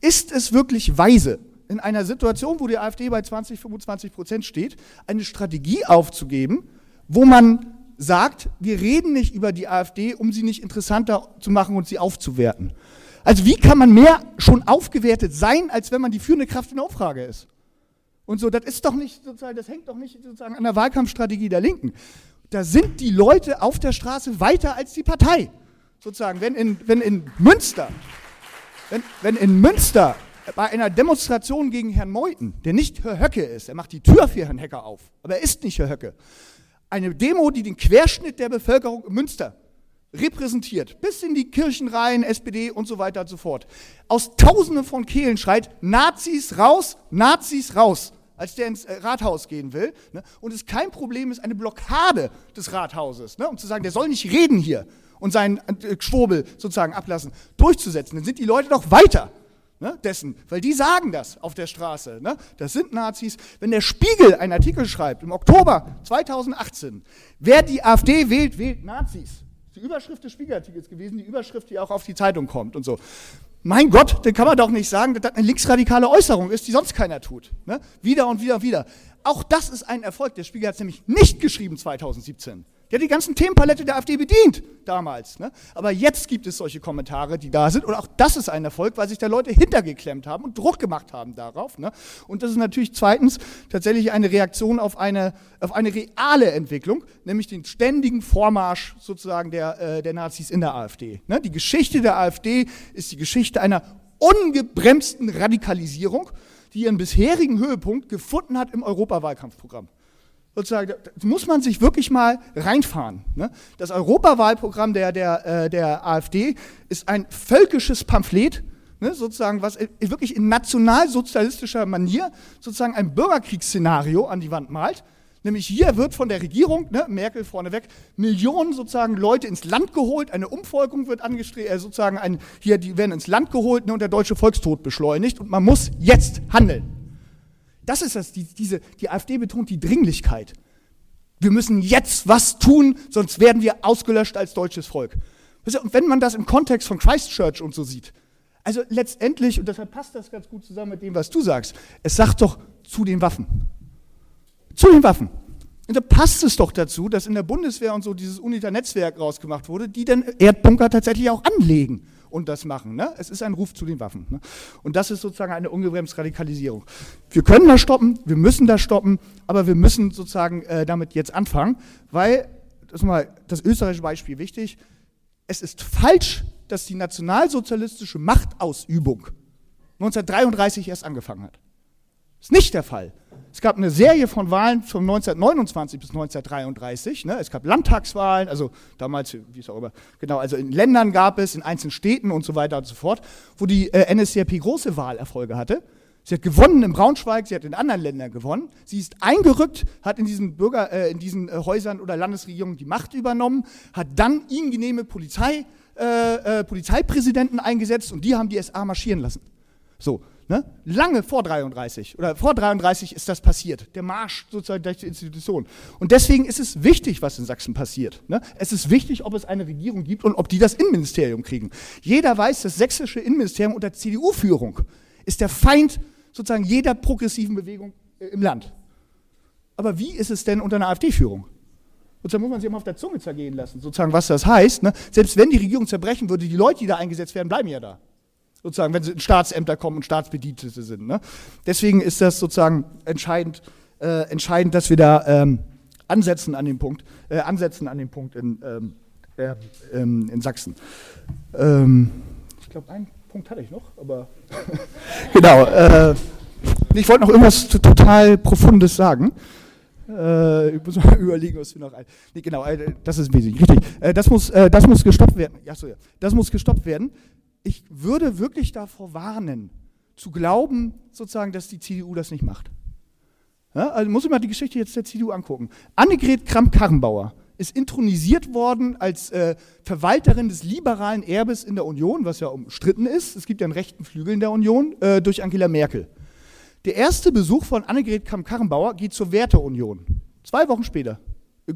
ist es wirklich weise, in einer Situation, wo die AfD bei 20, 25 Prozent steht, eine Strategie aufzugeben, wo man sagt, wir reden nicht über die AfD, um sie nicht interessanter zu machen und sie aufzuwerten. Also wie kann man mehr schon aufgewertet sein, als wenn man die führende Kraft in der Umfrage ist? Und so, das ist doch nicht sozusagen, das hängt doch nicht sozusagen an der Wahlkampfstrategie der Linken. Da sind die Leute auf der Straße weiter als die Partei. Sozusagen, wenn in, wenn in Münster wenn, wenn in Münster bei einer Demonstration gegen Herrn Meuthen, der nicht Herr Höcke ist, er macht die Tür für Herrn Hecker auf, aber er ist nicht Herr Höcke, eine Demo, die den Querschnitt der Bevölkerung in Münster repräsentiert, bis in die Kirchenreihen, SPD und so weiter und so fort, aus Tausenden von Kehlen schreit, Nazis raus, Nazis raus, als der ins äh, Rathaus gehen will, ne, und es kein Problem ist, eine Blockade des Rathauses, ne, um zu sagen, der soll nicht reden hier, und seinen äh, Schwurbel sozusagen ablassen, durchzusetzen, dann sind die Leute doch weiter. ne, dessen, weil die sagen das auf der Straße. Ne? Das sind Nazis. Wenn der Spiegel einen Artikel schreibt im Oktober 2018, wer die AfD wählt, wählt Nazis. Die Überschrift des Spiegelartikels gewesen, die Überschrift, die auch auf die Zeitung kommt und so. Mein Gott, dann kann man doch nicht sagen, dass das eine linksradikale Äußerung ist, die sonst keiner tut. Ne? Wieder und wieder und wieder. Auch das ist ein Erfolg. Der Spiegel hat es nämlich nicht geschrieben 2017. Der hat die ganzen Themenpalette der AfD bedient damals. Ne? Aber jetzt gibt es solche Kommentare, die da sind. Und auch das ist ein Erfolg, weil sich da Leute hintergeklemmt haben und Druck gemacht haben darauf. Ne? Und das ist natürlich zweitens tatsächlich eine Reaktion auf eine, auf eine reale Entwicklung, nämlich den ständigen Vormarsch sozusagen der, äh, der Nazis in der AfD. Ne? Die Geschichte der AfD ist die Geschichte einer ungebremsten Radikalisierung, die ihren bisherigen Höhepunkt gefunden hat im Europawahlkampfprogramm sozusagen, da muss man sich wirklich mal reinfahren. Ne? Das Europawahlprogramm der, der, äh, der AfD ist ein völkisches Pamphlet, ne, sozusagen, was wirklich in nationalsozialistischer Manier sozusagen ein Bürgerkriegsszenario an die Wand malt. Nämlich hier wird von der Regierung, ne, Merkel vorneweg, Millionen sozusagen Leute ins Land geholt, eine Umvolkung wird angestrebt, äh, sozusagen ein, hier, die werden ins Land geholt ne, und der deutsche Volkstod beschleunigt und man muss jetzt handeln. Das ist das, die, diese, die AfD betont die Dringlichkeit. Wir müssen jetzt was tun, sonst werden wir ausgelöscht als deutsches Volk. Und wenn man das im Kontext von Christchurch und so sieht, also letztendlich, und deshalb passt das ganz gut zusammen mit dem, was du sagst, es sagt doch zu den Waffen. Zu den Waffen. Und da passt es doch dazu, dass in der Bundeswehr und so dieses UNITA-Netzwerk rausgemacht wurde, die dann Erdbunker tatsächlich auch anlegen und das machen. Ne? Es ist ein Ruf zu den Waffen. Ne? Und das ist sozusagen eine ungebremste Radikalisierung. Wir können das stoppen, wir müssen das stoppen, aber wir müssen sozusagen äh, damit jetzt anfangen, weil, das ist mal das österreichische Beispiel wichtig, es ist falsch, dass die nationalsozialistische Machtausübung 1933 erst angefangen hat. Ist nicht der Fall. Es gab eine Serie von Wahlen von 1929 bis 1933. Ne? Es gab Landtagswahlen, also damals, wie es auch immer, genau, also in Ländern gab es, in einzelnen Städten und so weiter und so fort, wo die äh, NSDAP große Wahlerfolge hatte. Sie hat gewonnen in Braunschweig, sie hat in anderen Ländern gewonnen. Sie ist eingerückt, hat in diesen, Bürger, äh, in diesen äh, Häusern oder Landesregierungen die Macht übernommen, hat dann ihnen genehme Polizei, äh, äh, Polizeipräsidenten eingesetzt und die haben die SA marschieren lassen. So, Ne? Lange vor 33 oder vor 33 ist das passiert, der Marsch sozusagen durch die Institution. Und deswegen ist es wichtig, was in Sachsen passiert. Ne? Es ist wichtig, ob es eine Regierung gibt und ob die das Innenministerium kriegen. Jeder weiß, das sächsische Innenministerium unter CDU-Führung ist der Feind sozusagen jeder progressiven Bewegung äh, im Land. Aber wie ist es denn unter einer AfD-Führung? Sozusagen muss man sich immer auf der Zunge zergehen lassen, sozusagen, was das heißt. Ne? Selbst wenn die Regierung zerbrechen würde, die Leute, die da eingesetzt werden, bleiben ja da sozusagen, wenn sie in Staatsämter kommen und Staatsbedienstete sind. Ne? Deswegen ist das sozusagen entscheidend, äh, entscheidend dass wir da ähm, ansetzen an dem Punkt, äh, ansetzen an dem Punkt in, ähm, äh, in Sachsen. Ähm, ich glaube, einen Punkt hatte ich noch, aber genau. Äh, ich wollte noch irgendwas total Profundes sagen. Äh, ich muss mal überlegen, was wir noch ein. Nee, genau, äh, das ist wesentlich. Richtig. Das, muss, das muss gestoppt werden. Ja, so, ja. Das muss gestoppt werden ich würde wirklich davor warnen, zu glauben, sozusagen, dass die CDU das nicht macht. Ja, also muss ich mal die Geschichte jetzt der CDU angucken. Annegret Kramp-Karrenbauer ist intronisiert worden als äh, Verwalterin des liberalen Erbes in der Union, was ja umstritten ist. Es gibt ja einen rechten Flügel in der Union, äh, durch Angela Merkel. Der erste Besuch von Annegret Kramp-Karrenbauer geht zur Werteunion. Zwei Wochen später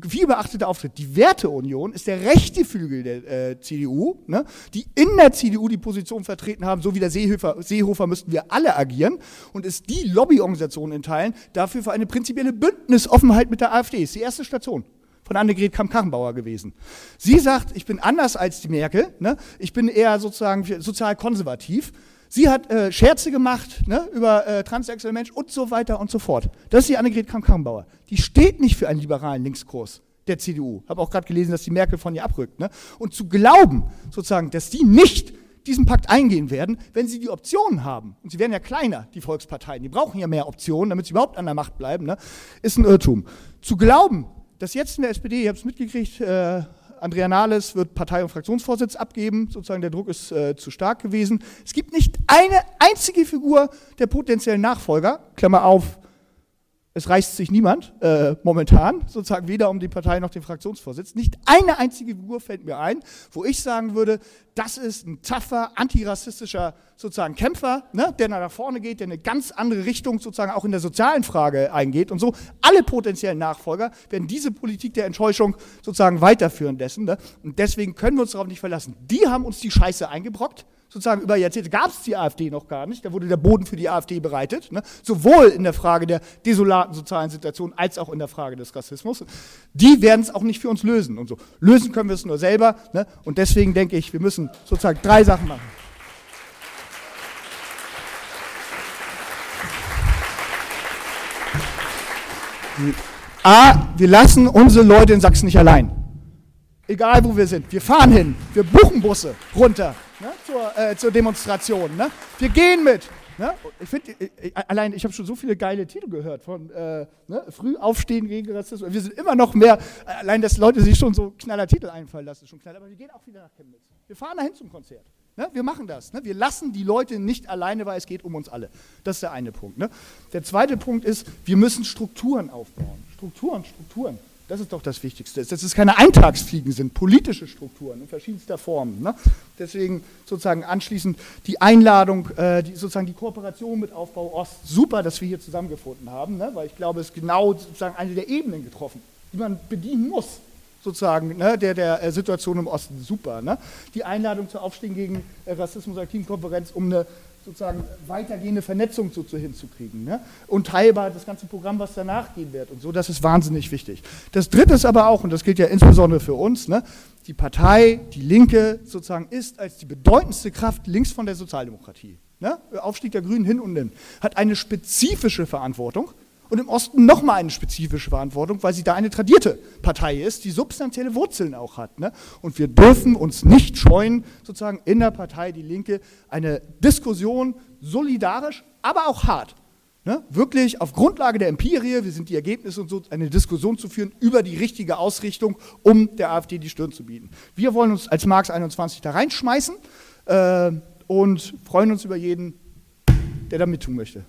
viel beachteter Auftritt. Die Werteunion ist der rechte Flügel der äh, CDU, ne, die in der CDU die Position vertreten haben, so wie der Seehofer, Seehofer müssten wir alle agieren und ist die Lobbyorganisation in Teilen dafür für eine prinzipielle Bündnisoffenheit mit der AfD. Ist die erste Station von Annegret Kamm-Karrenbauer gewesen. Sie sagt, ich bin anders als die Merkel, ne? ich bin eher sozusagen sozial konservativ Sie hat äh, Scherze gemacht ne, über äh, transsexuelle Menschen und so weiter und so fort. Das ist die Annegret Kramp-Karrenbauer. Die steht nicht für einen liberalen Linkskurs der CDU. Habe auch gerade gelesen, dass die Merkel von ihr abrückt. Ne? Und zu glauben, sozusagen, dass die nicht diesen Pakt eingehen werden, wenn sie die Optionen haben, und sie werden ja kleiner, die Volksparteien, die brauchen ja mehr Optionen, damit sie überhaupt an der Macht bleiben, ne, ist ein Irrtum. Zu glauben, dass jetzt in der SPD, ihr habt es mitgekriegt, äh, Andrea Nahles wird Partei- und Fraktionsvorsitz abgeben. Sozusagen der Druck ist äh, zu stark gewesen. Es gibt nicht eine einzige Figur der potenziellen Nachfolger, Klammer auf, Es reißt sich niemand äh, momentan, sozusagen weder um die Partei noch den Fraktionsvorsitz. Nicht eine einzige Figur fällt mir ein, wo ich sagen würde, das ist ein tougher, antirassistischer sozusagen Kämpfer, ne, der nach vorne geht, der eine ganz andere Richtung sozusagen auch in der sozialen Frage eingeht und so. Alle potenziellen Nachfolger werden diese Politik der Enttäuschung sozusagen weiterführen dessen. Ne? Und deswegen können wir uns darauf nicht verlassen. Die haben uns die Scheiße eingebrockt sozusagen über Jahrzehnte gab es die AfD noch gar nicht. Da wurde der Boden für die AfD bereitet. Ne? Sowohl in der Frage der desolaten sozialen Situation als auch in der Frage des Rassismus. Die werden es auch nicht für uns lösen und so. Lösen können wir es nur selber. Ne? Und deswegen denke ich, wir müssen sozusagen drei Sachen machen. A, wir lassen unsere Leute in Sachsen nicht allein. Egal wo wir sind. Wir fahren hin. Wir buchen Busse runter ne, zur, äh, zur, Demonstration. Ne? Wir gehen mit. Ne? Ich finde, äh, äh, allein, ich habe schon so viele geile Titel gehört von äh, ne, Früh aufstehen gegen Rassismus. Wir sind immer noch mehr, allein, dass Leute sich schon so knaller Titel einfallen lassen, schon knaller. Aber wir gehen auch wieder nach Chemnitz. Wir fahren dahin zum Konzert. Ne? Wir machen das. Ne? Wir lassen die Leute nicht alleine, weil es geht um uns alle. Das ist der eine Punkt. Ne? Der zweite Punkt ist, wir müssen Strukturen aufbauen. Strukturen, Strukturen. Das ist doch das Wichtigste. Dass es keine Eintagsfliegen sind, politische Strukturen in verschiedenster Form. Ne? Deswegen sozusagen anschließend die Einladung, äh, die, sozusagen die Kooperation mit Aufbau Ost. Super, dass wir hier zusammengefunden haben, ne? weil ich glaube, es ist genau sozusagen eine der Ebenen getroffen, die man bedienen muss, sozusagen, ne? der, der äh, Situation im Osten. Super. Ne? Die Einladung zur Aufstehen gegen äh, Rassismus Aktivenkonferenz, um eine sozusagen weitergehende Vernetzung so, hinzukriegen. Ne? Und teilbar das ganze Programm, was danach gehen wird und so, das ist wahnsinnig wichtig. Das dritte ist aber auch, und das gilt ja insbesondere für uns, ne, die Partei, die Linke sozusagen ist als die bedeutendste Kraft links von der Sozialdemokratie. Ne? Aufstieg der Grünen hin und hin, hat eine spezifische Verantwortung und im Osten nochmal eine spezifische Verantwortung, weil sie da eine tradierte Partei ist, die substanzielle Wurzeln auch hat. Ne? Und wir dürfen uns nicht scheuen, sozusagen in der Partei Die Linke eine Diskussion solidarisch, aber auch hart, ne? wirklich auf Grundlage der Empirie, wir sind die Ergebnisse und so, eine Diskussion zu führen über die richtige Ausrichtung, um der AfD die Stirn zu bieten. Wir wollen uns als Marx 21 da reinschmeißen äh, und freuen uns über jeden, der da mittun möchte.